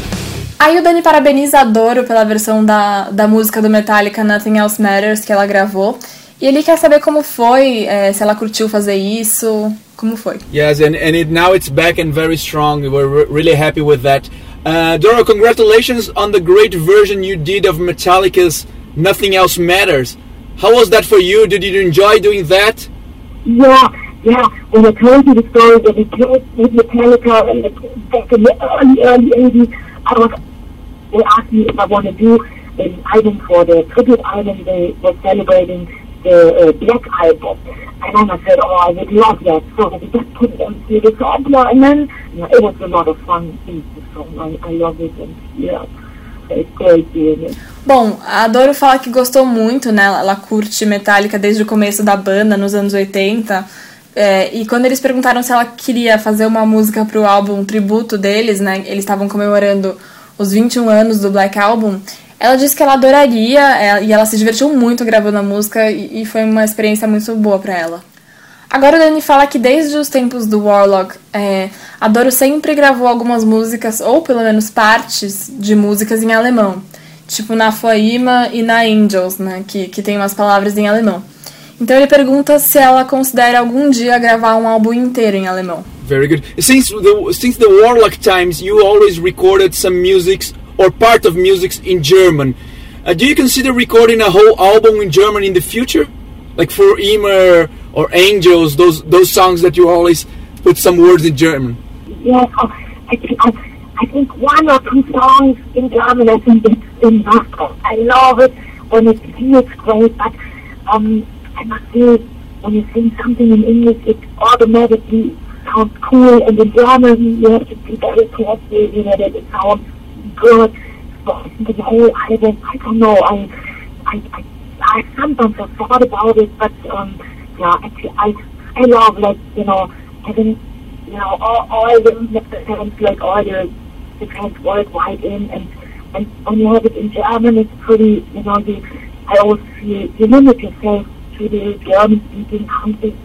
Aí o Dani parabeniza a Doro pela versão da, da música do Metallica Nothing Else Matters que ela gravou. E ele quer saber como foi, é, se ela curtiu fazer isso, como foi. Yes, and, and it, now it's back and very strong. We're really happy with that. Uh, Doro, congratulations on the great version you did of Metallica's Nothing Else Matters. How was that for you? Did you enjoy doing that? Yeah, yeah. When I told you the story that we played with Metallica and the, back in the early, early 80s, I was, they asked me if I want to do an album for the tribute album they were celebrating I would love that. So we just put it on the sampler and then yeah, it was a lot of fun. The song. I, I love it. And yeah. doing it. Bom, a Doro fala que gostou muito, né? Ela curte Metallica desde o começo da banda, nos anos 80. É, e quando eles perguntaram se ela queria fazer uma música pro álbum tributo deles, né? Eles estavam comemorando os 21 anos do Black Album. Ela disse que ela adoraria é, e ela se divertiu muito gravando a música e, e foi uma experiência muito boa para ela. Agora o Dani fala que desde os tempos do Warlock, é, a Doro sempre gravou algumas músicas, ou pelo menos partes de músicas em alemão. Tipo na Foima e na Angels, né? Que, que tem umas palavras em alemão. Então ele pergunta se ela considera algum dia gravar um álbum inteiro em alemão. Very good. Since the since the Warlock times, you always recorded some musics or part of musics in German. Uh, do you consider recording a whole album in German in the future, like for Emer or Angels, those those songs that you always put some words in German? Yes, oh, I think I think one or two songs in German. I think it's enough. I love it when it feels great, but um, I must say when you sing something in English, it automatically sounds cool, and in German you have to be very careful, you know, that it sounds good. But the whole album, I don't know. I, I, I, I sometimes have thought about it, but um, yeah, actually, I, I love like you know having you know all, all the the fans, like all the the fans worldwide in, and and when you have it in German, it's pretty, you know, you, I always feel you limit yourself to the German speaking countries.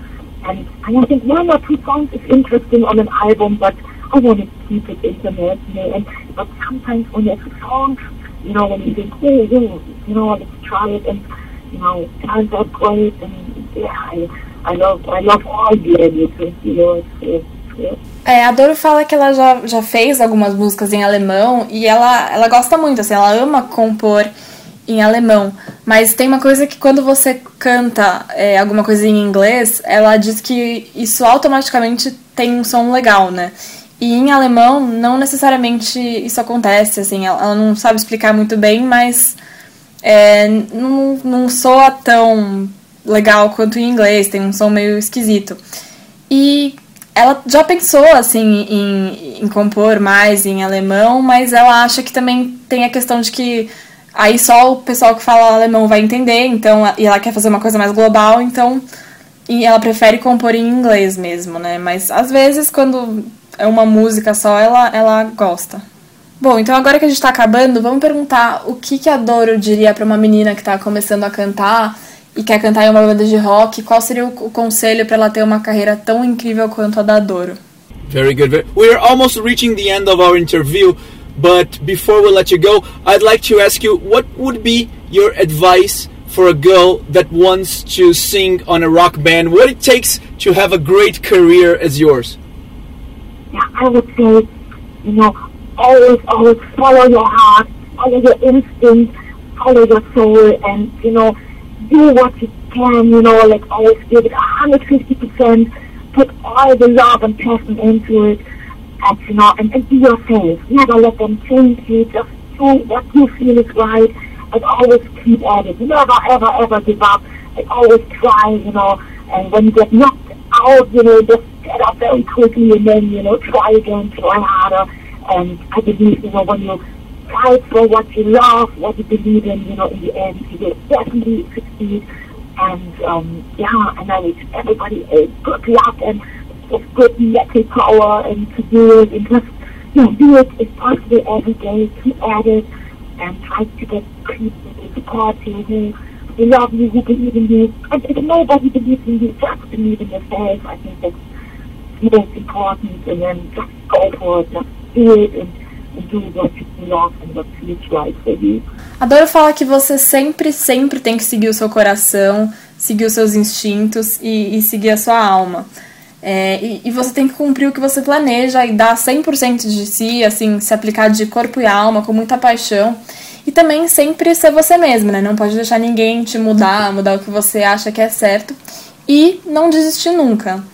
And, and I think one or two songs is interesting on an album, but I want to keep it international. And but sometimes when there's a song, you know, when you think, oh, yeah, you know, let's try it, and you know, turns out great, and yeah, I, I love, I love all the edits, you know, it's, it's É, a Doro fala que ela já, já fez algumas músicas em alemão e ela, ela gosta muito, assim, ela ama compor em alemão. Mas tem uma coisa que quando você canta é, alguma coisa em inglês, ela diz que isso automaticamente tem um som legal, né? E em alemão, não necessariamente isso acontece, assim, ela, ela não sabe explicar muito bem, mas é, não, não soa tão legal quanto em inglês, tem um som meio esquisito. E ela já pensou assim em, em, compor mais em alemão, mas ela acha que também tem a questão de que aí só o pessoal que fala alemão vai entender, então e ela quer fazer uma coisa mais global, então e ela prefere compor em inglês mesmo, né? Mas às vezes quando é uma música só, ela ela gosta. Bom, então agora que a gente tá acabando, vamos perguntar o que que a Doro diria para uma menina que tá começando a cantar e quer cantar em uma banda de rock, qual seria o conselho para ela ter uma carreira tão incrível quanto a da Doro? Very good. We are almost reaching the end of our interview, but before we let you go, I'd like to ask you what would be your advice for a girl that wants to sing on a rock band? What it takes to have a great career as yours? I would say, you know, always, always follow your heart, follow your instinct, follow your soul, and you know, do what you can, you know, like always give it 150%, put all the love and passion into it, and, you know, and, and be yourself. Never let them change you, just do what you feel is right, and always keep at it. Never, ever, ever give up, and always try, you know, and when you get knocked out, you know, just get up very quickly and then, you know, try again, try harder, and I believe, you know, when you fight for what you love, what you believe in, you know, in the end, you will definitely succeed. And um, yeah, and I wish everybody uh, good luck and just good mental power and to do it and just, you know, do it as possible every day, keep at it and try to get people to support you who love you, who believe in you. And if nobody believes in you, just believe in yourself. I think that's most important and it, just do it and Adoro falar que você sempre, sempre tem que seguir o seu coração, seguir os seus instintos e, e seguir a sua alma. É, e, e, você tem que cumprir o que você planeja e dar 100% de si, assim, se aplicar de corpo e alma, com muita paixão. E também sempre ser você mesmo, né? Não pode deixar ninguém te mudar, mudar o que você acha que é certo. E não desistir nunca.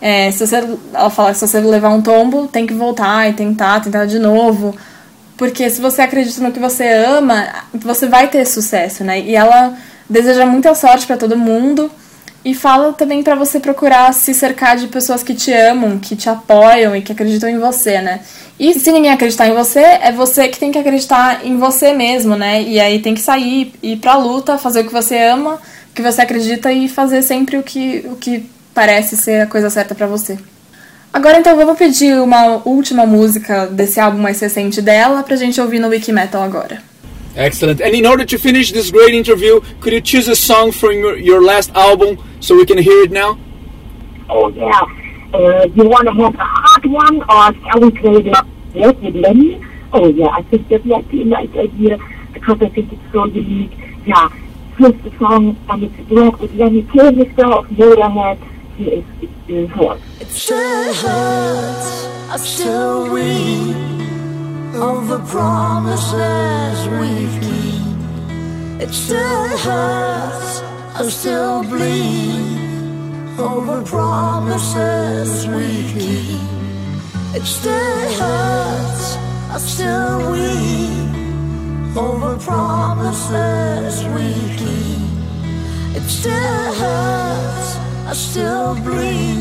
É, se você, ela fala que se você levar um tombo, tem que voltar e tentar, tentar de novo. Porque se você acredita no que você ama, você vai ter sucesso, né? E ela deseja muita sorte para todo mundo. E fala também para você procurar se cercar de pessoas que te amam, que te apoiam e que acreditam em você, né? E se ninguém acreditar em você, é você que tem que acreditar em você mesmo, né? E aí tem que sair, ir pra luta, fazer o que você ama, o que você acredita e fazer sempre o que, o que parece ser a coisa certa para você. Agora então vamos pedir uma última música desse álbum mais recente dela pra gente ouvir no Wiki Metal agora. Excellent. And in order to finish this great interview, could you choose a song from your, your last album so we can hear it now? Oh yeah. Uh, you want to have a hot one, or shall we play the yes with Lenny? Oh yeah, I think that might be a nice idea because I think it's so unique. Yeah, here's the song, and it's black with Lenny Kilmister of Motorhead. Here is It Still Hurts. I still weep over promises we've keep. It still hurts, I still bleed over promises we keep. It still hurts, I still weep over promises we keep. It still hurts, I still bleed,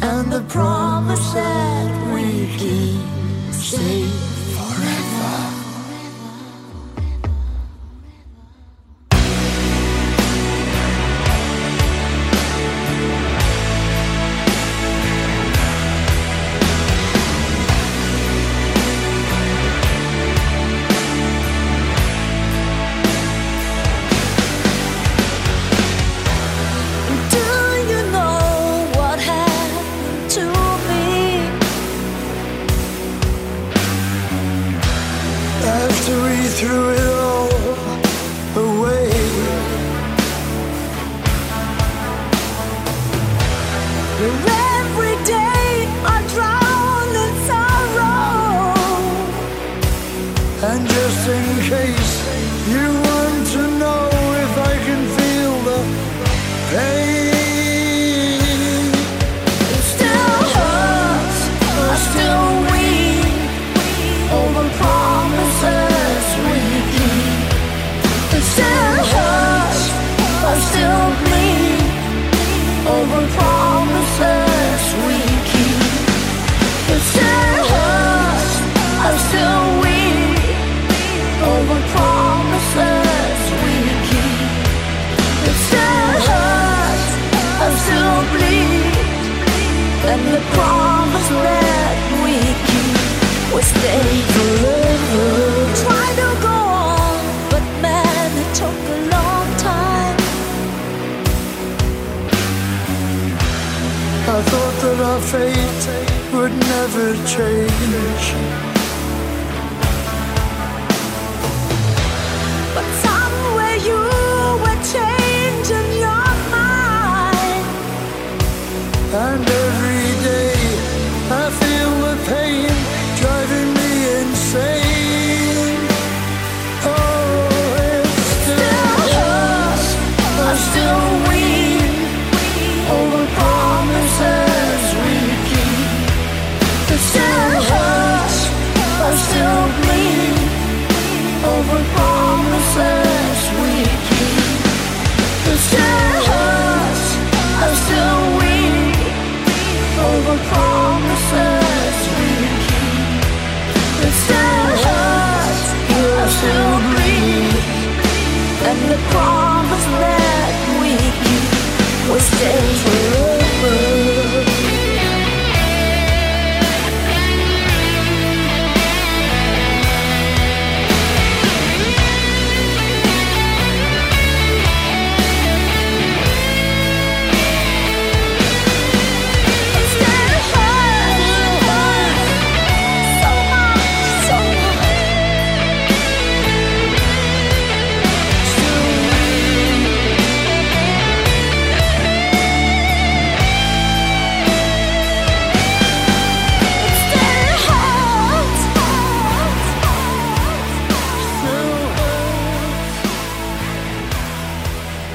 and the promise that we keep Safe forever.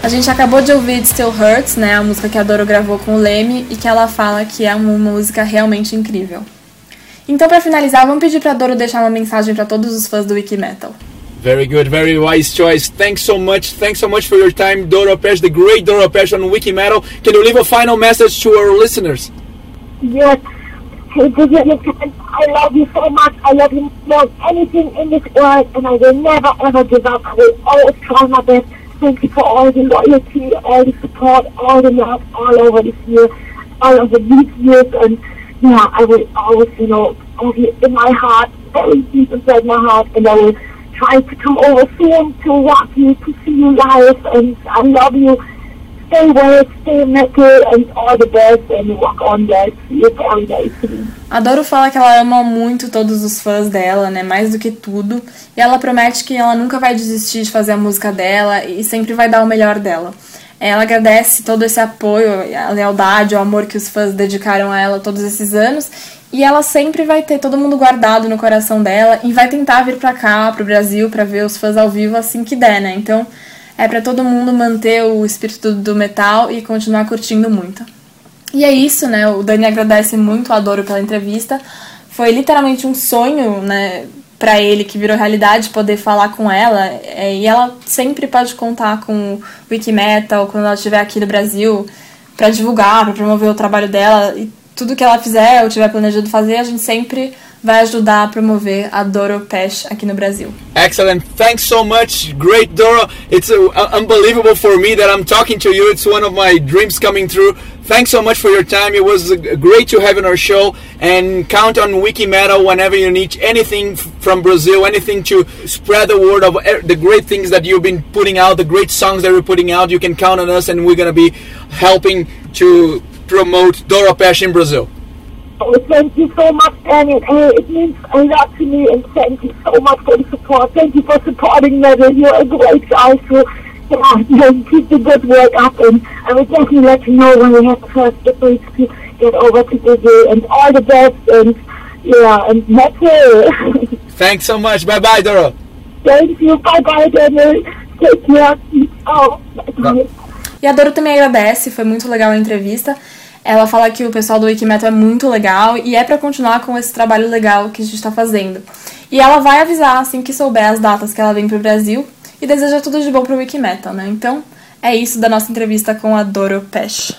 A gente acabou de ouvir It Still Hurts, né, a música que a Doro gravou com o Leme e que ela fala que é uma música realmente incrível. Então, para finalizar, vamos pedir pra Doro deixar uma mensagem para todos os fãs do Wiki Metal. Very good, very wise choice. Thanks so much. Thanks so much for your time, Doro Pesh, the great Doro Pesh on Wiki Metal. Can you leave a final message to our listeners? Yes. Hey, I love you so much. I love you more than anything in this world, and I will never ever give up. I will always try my best. Thank you for all the loyalty, all the support, all the love, all over this year, all over these years, and yeah, I will always, you know, in my heart, very deep inside my heart, and I will try to come over soon to watch you, to see you live, and I love you. Stay well, stay metal, and all the best, and walk on you very, very soon. Adoro falar que ela ama muito todos os fãs dela, né? Mais do que tudo. E ela promete que ela nunca vai desistir de fazer a música dela e sempre vai dar o melhor dela. Ela agradece todo esse apoio, a lealdade, o amor que os fãs dedicaram a ela todos esses anos. E ela sempre vai ter todo mundo guardado no coração dela e vai tentar vir pra cá, pro Brasil, pra ver os fãs ao vivo assim que der, né? Então é pra todo mundo manter o espírito do metal e continuar curtindo muito. E é isso, né? O Dani agradece muito a Doro pela entrevista. Foi literalmente um sonho, né? Pra ele que virou realidade poder falar com ela. É, e ela sempre pode contar com o Wikimetal quando ela estiver aqui no Brasil pra divulgar, pra promover o trabalho dela. E tudo que ela fizer ou tiver planejado fazer, a gente sempre vai ajudar a promover a Doro Pesh aqui no Brasil. Excellent. Thanks so much. Great, Doro. It's uh, unbelievable for me that I'm talking to you. It's one of my dreams coming true. Thanks so much for your time. It was uh, great to have on our show. And count on Wiki Metal whenever you need anything from Brazil, anything to spread the word of the great things that you've been putting out, the great songs that you're putting out. You can count on us, and we're going to be helping to promote Doro Pesh in Brazil. Oh, thank you so much, Daniel. Hey, it means a lot to me, and thank you so much for the support. Thank you for supporting Metal. You're a great guy. So, yeah, you keep the good work up, and I will definitely let you know when we have the first degrees to get over to Brazil. And all the best, and yeah, and Metal. Thanks so much. Bye bye, Dora. thank you. Bye bye, Daniel. Take care. Oh, bye. E a Doro também agradece, foi muito legal a entrevista. Ela fala que o pessoal do Wikimetal é muito legal e é pra continuar com esse trabalho legal que a gente tá fazendo. E ela vai avisar assim que souber as datas que ela vem pro Brasil e deseja tudo de bom pro Wikimetal, né? Então, é isso da nossa entrevista com a Doro Pesh.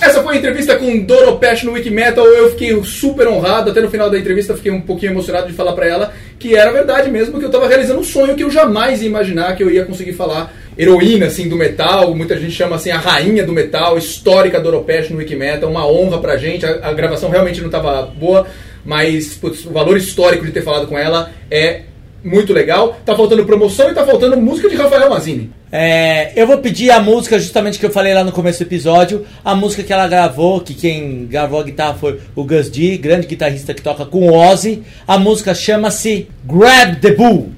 Essa foi a entrevista com Doro Pesh no Wikimetal. Eu fiquei super honrado. Até no final da entrevista fiquei um pouquinho emocionado de falar pra ela que era verdade mesmo, que eu tava realizando um sonho que eu jamais ia imaginar que eu ia conseguir falar. Heroína, assim, do metal. Muita gente chama, assim, a rainha do metal, histórica Doro Pesh no Wikimetal. Uma honra pra gente. A, a gravação realmente não tava boa, mas putz, o valor histórico de ter falado com ela é muito legal. Tá faltando promoção e tá faltando música de Rafael Mazini. É, eu vou pedir a música justamente que eu falei lá no começo do episódio, a música que ela gravou, que quem gravou a guitarra foi o Gus D, grande guitarrista que toca com Ozzy. A música chama-se Grab the Bull.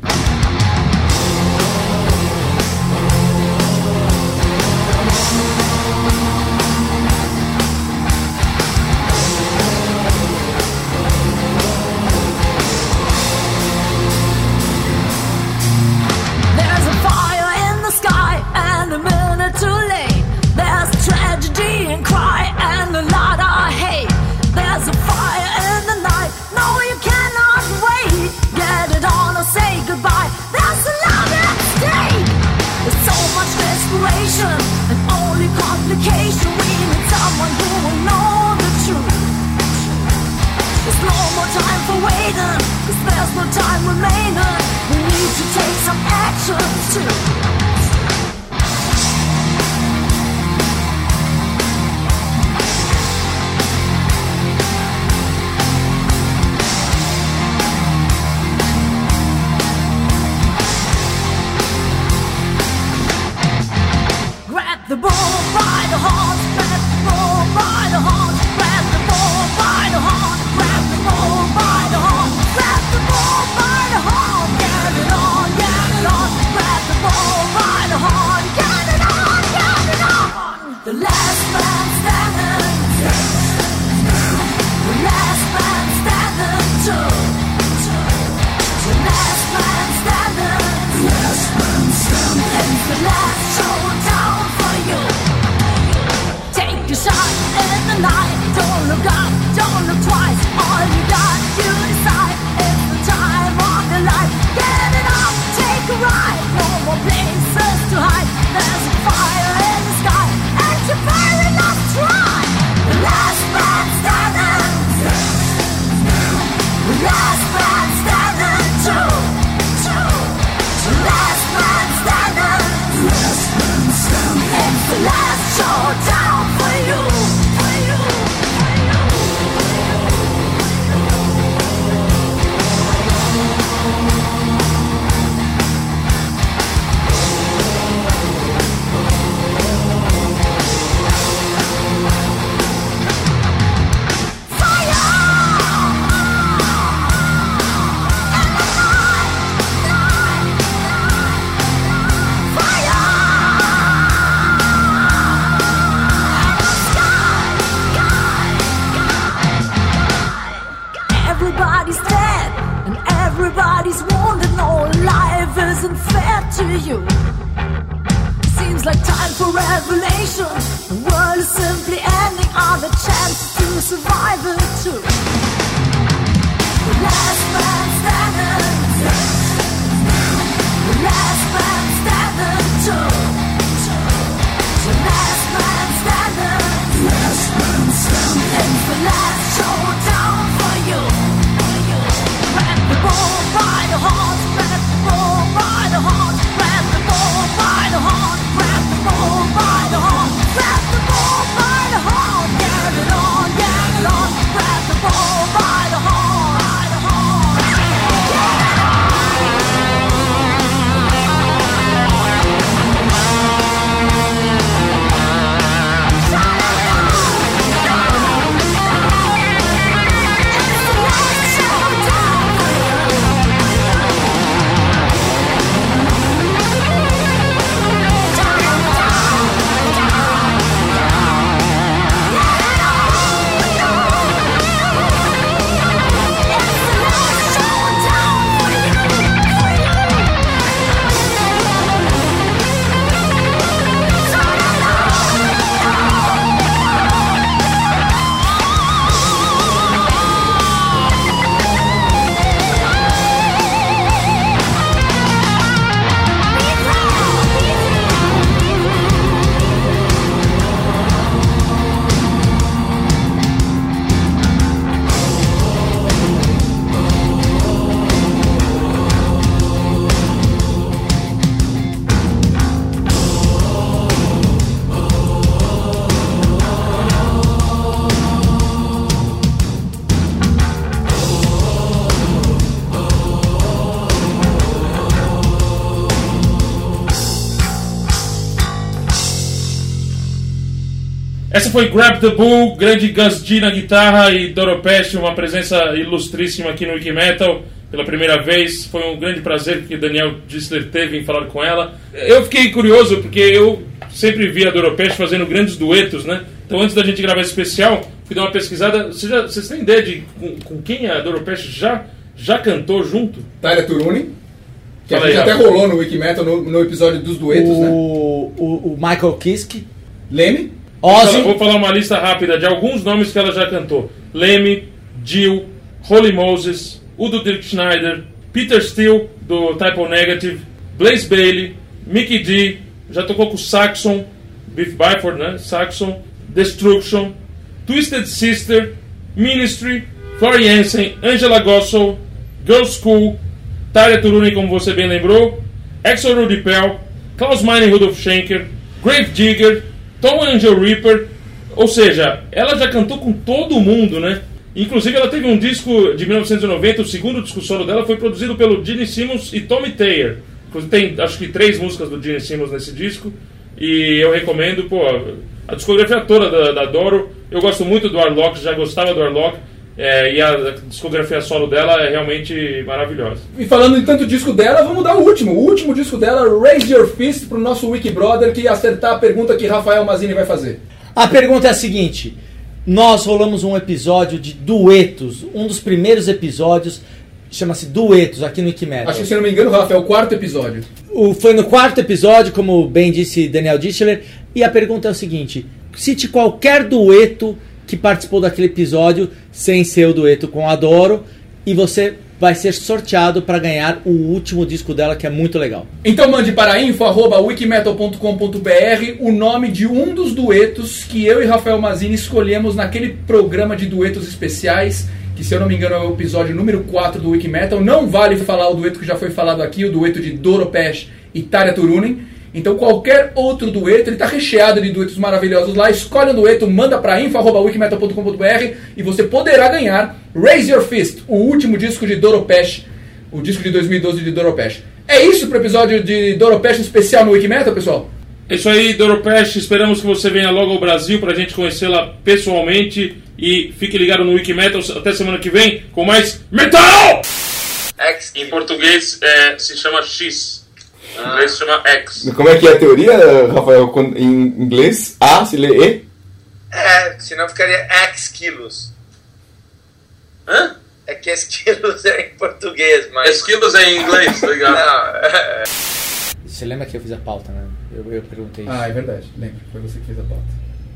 There's no more time for waiting There's best more time remaining. We need to take some action too. To you. Essa foi Grab the Bull, grande Gus G na guitarra e Doro Pesch, uma presença ilustríssima aqui no Wikimetal pela primeira vez. Foi um grande prazer que Daniel Dissler teve em falar com ela. Eu fiquei curioso porque eu sempre vi a Doro Pesch fazendo grandes duetos, né? Então antes da gente gravar esse especial, fui dar uma pesquisada. Você já, vocês têm ideia de com, com quem a Doro Pesch já, já cantou junto? Tyler Turunen, que a Fala aí, gente até Rafa. rolou no Wikimetal no, no episódio dos duetos, né? o, o, o Michael Kiske, Leme, Ozzy, Vou falar uma lista rápida de alguns nomes que ela já cantou: Lemmy, Jill, Holy Moses, Udo Dirk Schneider, Peter Steele, do Type O Negative, Blaze Bailey, Mickey D, já tocou com Saxon, Biff Byford, né? Saxon, Destruction, Twisted Sister, Ministry, Flori Jensen, Angela Gossel, Girl School, Tyler Turunen, como você bem lembrou, Axel Rudy Pell, Klaus Meine Rudolf Schenker, Grave Digger, Tom Angel Reaper, ou seja, ela já cantou com todo mundo, né? Inclusive ela teve um disco de 1990, o segundo disco solo dela foi produzido pelo Gene Simmons e Tommy Taylor. Tem acho que três músicas do Gene Simmons nesse disco e eu recomendo, pô, a discografia toda da, da Doro. Eu gosto muito do Arlock, já gostava do Arlock. É, e a discografia solo dela é realmente maravilhosa. E falando em tanto disco dela, vamos dar o último. O último disco dela, Raise Your Fist, pro nosso Wiki Brother que acertar a pergunta que Rafael Mazini vai fazer. A pergunta é a seguinte: nós rolamos um episódio de duetos, um dos primeiros episódios chama-se Duetos aqui no Wikimetal. Acho que, se não me engano, Rafa, é o quarto episódio. O- foi no quarto episódio, como bem disse Daniel Dischler, e a pergunta é o seguinte: cite qualquer dueto que participou daquele episódio sem ser o dueto com a Doro, e você vai ser sorteado para ganhar o último disco dela, que é muito legal. Então mande para info.wikimetal.com.br o nome de um dos duetos que eu e Rafael Mazini escolhemos naquele programa de duetos especiais, que se eu não me engano é o episódio número 4 do Wikimetal. Não vale falar o dueto que já foi falado aqui, o dueto de Doro Pesh e Tarja Turunen. Então qualquer outro dueto, ele está recheado de duetos maravilhosos lá. Escolhe um dueto, manda para info.wikimetal.com.br e você poderá ganhar Raise Your Fist, o último disco de Doro Pesh, o disco de 2012 de Doro Pesh. É isso pro episódio de Doro Pesh especial no Wikimetal, pessoal? É isso aí, Doropest. Esperamos que você venha logo ao Brasil para a gente conhecê-la pessoalmente. E fique ligado no Wikimetal até semana que vem com mais Metal! X em português é, se chama X. Em inglês se chama X. Como é que é a teoria, Rafael? Quando- Em inglês, A se lê E? É, senão ficaria X quilos. Hã? É que esquilos é em português, mas. Esquilos é em inglês, tá ligado? Não, é- Você lembra que eu fiz a pauta, né? Eu, eu perguntei isso. Ah, é verdade. Lembro. Foi você que fez a pauta.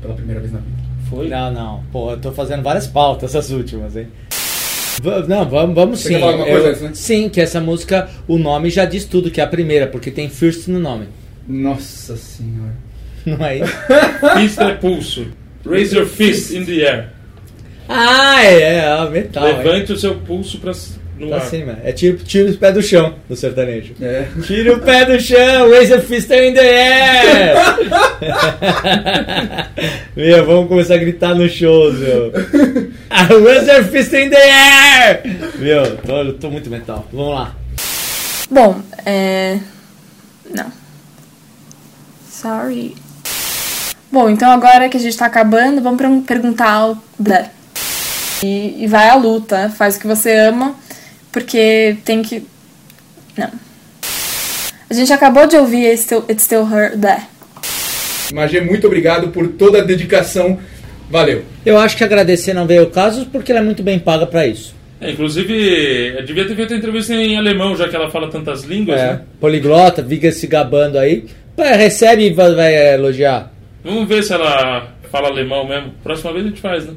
Pela primeira vez na vida. Foi? Não, não. Pô, eu tô fazendo várias pautas, essas últimas, hein? Não, vamos, vamos Você sim. quer falar alguma Eu- antes, né? Sim, que essa música, o nome já diz tudo, que é a primeira, porque tem First no nome. Nossa senhora. Não é isso? Fist é pulso. Raise your fist in the air. ah, é, é, ó, metal. é. Levante o seu pulso pra, no Pra ar. cima. É tiro, tiro o pé do chão do sertanejo. É. Tira o pé do chão, your fist in the air! meu, vamos começar a gritar no show, meu. Ah, your fist in the air! Meu, tô, eu tô muito mental. Vamos lá. Bom, é. Não. Sorry. Bom, então agora que a gente tá acabando, vamos per- perguntar ao. E, e vai à luta, faz o que você ama, porque tem que. Não. A gente acabou de ouvir It's Still, It's Still Her. Blé. Magê, muito obrigado por toda a dedicação. Valeu. Eu acho que agradecer não veio o caso, porque ela é muito bem paga pra isso. É, inclusive, eu devia ter feito a entrevista em alemão, já que ela fala tantas línguas, É, né? poliglota, fica se gabando aí. Pá, Recebe e vai, vai elogiar. Vamos ver se ela fala alemão mesmo. Próxima vez a gente faz, né?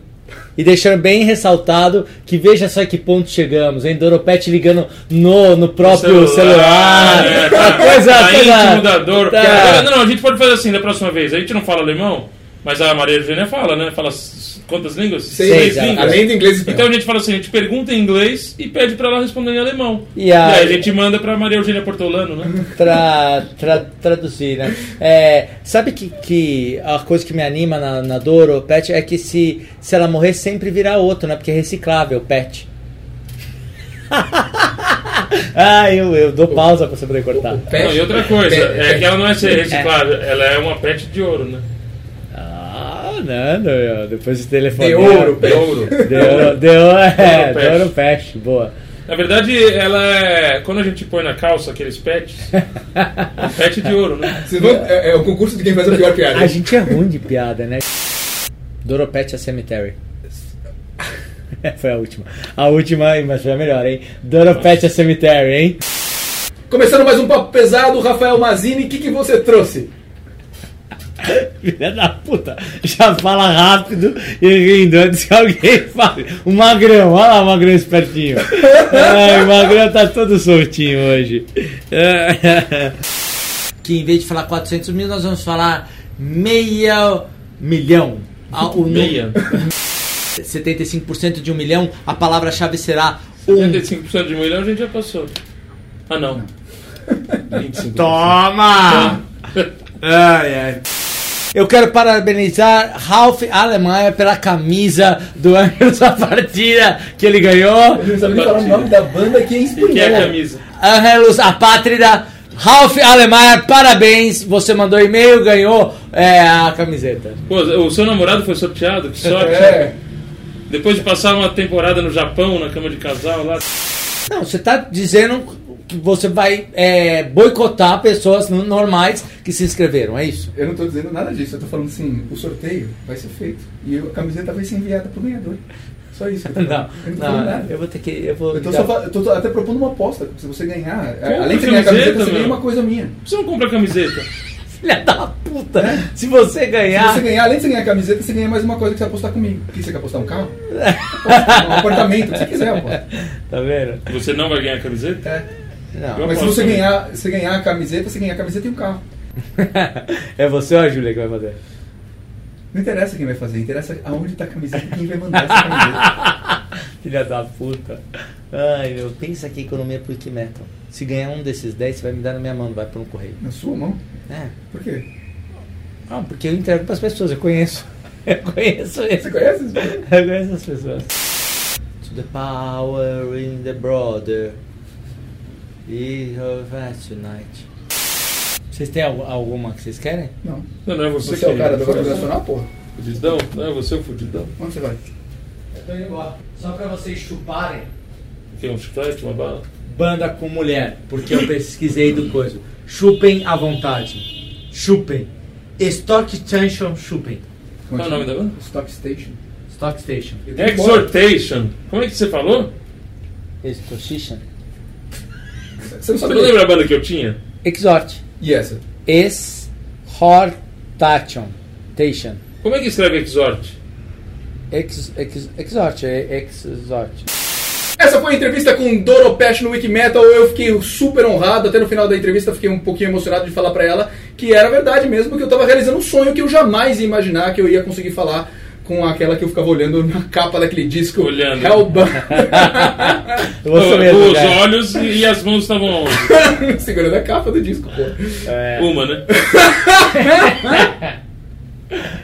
E deixando bem ressaltado que veja só que ponto chegamos, hein? Doropete ligando no, no próprio celular. é, A tá, coisa, tá coisa- íntimo da dor. Tá. Não, não, a gente pode fazer assim da próxima vez. A gente não fala alemão, mas a Maria Eugênia fala, né? Fala quantas línguas? Seis, além do inglês e espanhol. Então a gente fala assim, a gente pergunta em inglês e pede pra ela responder em alemão. E a- aí a gente manda pra Maria Eugênia Portolano, né? Tra, tra- traduzir, né? É, sabe que, que a coisa que me anima na, na Doro Pet é que se, se ela morrer sempre virá outro, né? Porque é reciclável, Pet. ah, eu, eu dou pausa pra você poder cortar. Não, e outra coisa, Pet- é que ela não é ser É. reciclável, ela é uma pet de ouro, né? Não, não, depois do telefone. De ouro, De ouro. Deu, deu, é, Pet. Doro Pet, boa. Na verdade, ela é. Quando a gente põe na calça aqueles pets, é pet de ouro, né? Vão, é, é o concurso de quem faz a pior piada. A gente é ruim de piada, né? Doropet a Cemetery. Foi a última. A última, mas foi a melhor, hein? Doropet a Cemetery, hein? Começando mais um papo pesado, Rafael Mazini, o que, que você trouxe? Filha da puta, já fala rápido e rindo antes que alguém fale. O Magrão, olha lá o Magrão espertinho. Ai, o Magrão tá todo soltinho hoje. Que em vez de falar 400 mil, nós vamos falar meia milhão. Ah, o Meia. 75% de um milhão, a palavra-chave será um. 75% de mulher a gente já passou. Ah, não. 25%. Toma! Ai, ai. Eu quero parabenizar Ralph Alemanha pela camisa do da Partida que ele ganhou. Eu não sabe nem falar o nome da banda que é em E que é a espanhol. camisa? Angelos a Pátria. Ralph Alemanha, parabéns. Você mandou e-mail, ganhou é, a camiseta. Pô, o seu namorado foi sorteado? Que sorte. É. Depois de passar uma temporada no Japão, na cama de casal lá. Não, você está dizendo que você vai é, boicotar pessoas no- normais que se inscreveram, é isso? Eu não tô dizendo nada disso, eu tô falando assim, o sorteio vai ser feito e a camiseta vai ser enviada pro ganhador. Só isso. que eu tô Não, eu não não, eu vou ter que. Eu vou Eu só, eu tô até propondo uma aposta. Se você ganhar, Compra além de você ganhar a camiseta, camiseta, você ganha uma coisa minha. Você não compra camiseta? Filha da puta! Se você Se ganhar. você ganhar, além de você ganhar a camiseta, você ganha mais uma coisa que você apostar comigo. O que você quer apostar? Um carro? Um apartamento, o que você quiser, aposta. Tá vendo? Você não vai ganhar camiseta? É. Não. Mas se você também. ganhar, se ganhar a camiseta, você ganha a camiseta e um carro. é você ou a Júlia que vai fazer? Não interessa quem vai fazer, interessa aonde tá a camiseta e quem vai mandar essa camiseta. Filha da puta. Ai, meu, pensa que economia pro que metal. Se ganhar um desses 10, você vai me dar na minha mão, não vai por um correio. Na sua mão? É. Por quê? Ah, porque eu entrego pras pessoas, eu conheço. Eu conheço Você esse. conhece isso? Eu conheço as pessoas. To the power in the brother. Us tonight. Vocês têm al- alguma que vocês querem? Não. Não, não é você, Você é o que- cara do rock nacional, porra? Fudidão? Não é você o fudidão? Onde você vai? Eu tô indo embora. Só pra vocês chuparem. Que é um chiclete, uma bala? Banda com mulher, porque eu pesquisei do coisa. Chupem à vontade. Chupem. Stock Station Chupem. Qual é o nome da banda? Stock Station. Stock Station. Que. Exhortation. Como é que você falou? Exposition. Você não Você sabe não lembra a banda que eu tinha? Exhort. E essa? Exhortation. Tation. Como é que escreve Exhort? Ex, ex, exhort, é exhort. Essa foi a entrevista com Doro Pesh no Wikimetal. Eu fiquei super honrado. Até no final da entrevista fiquei um pouquinho emocionado de falar pra ela que era verdade mesmo, que eu tava realizando um sonho que eu jamais ia imaginar que eu ia conseguir falar com aquela que eu ficava olhando na capa daquele disco. Olhando. Hellbound. Mesmo, Os cara. olhos e, as mãos estavam onde? Segurando a capa do disco, pô. É, Uma, né?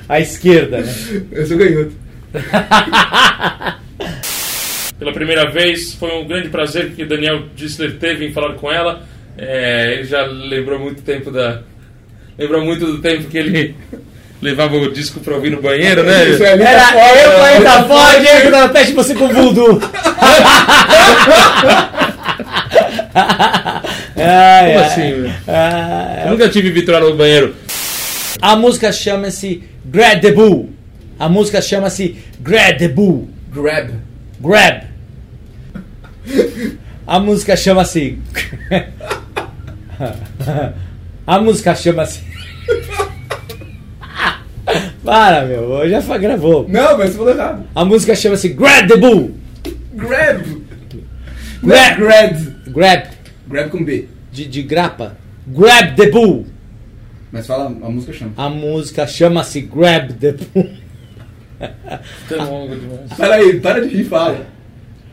à esquerda, né? Eu sou ganhoto. Pela primeira vez, foi um grande prazer que o Daniel Dissler teve em falar com ela. É, ele já lembrou muito tempo da. Lembrou muito do tempo que ele levava o disco pra ouvir no banheiro, né? Isso é Era eu, né? Planeta Ford, eu, Dona Peste, você com voodoo. Ai, Como ai. assim, velho? Ah, Eu nunca tive vitória no banheiro. A música chama-se Grab the Bull. A música chama-se Grab the Bull. Grab. Grab. A música chama-se. A música chama-se. Para, meu, já gravou. Não, mas você falou errado. A música chama-se Grab the Bull. Grab. Grab. Grab. Grab. Grab com B. De, de grapa. Grab the Bull. Mas fala, a música chama. A música chama-se Grab the Bull. Tá. Para aí, para de rir, fala.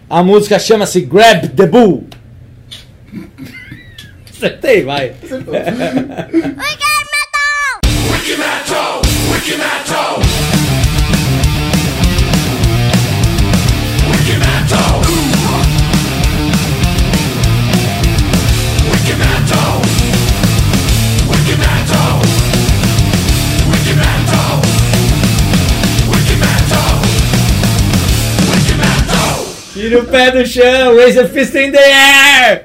A música chama-se Grab the Bull. Acertei, vai. Tira o pé do chão, raise a fist in the air.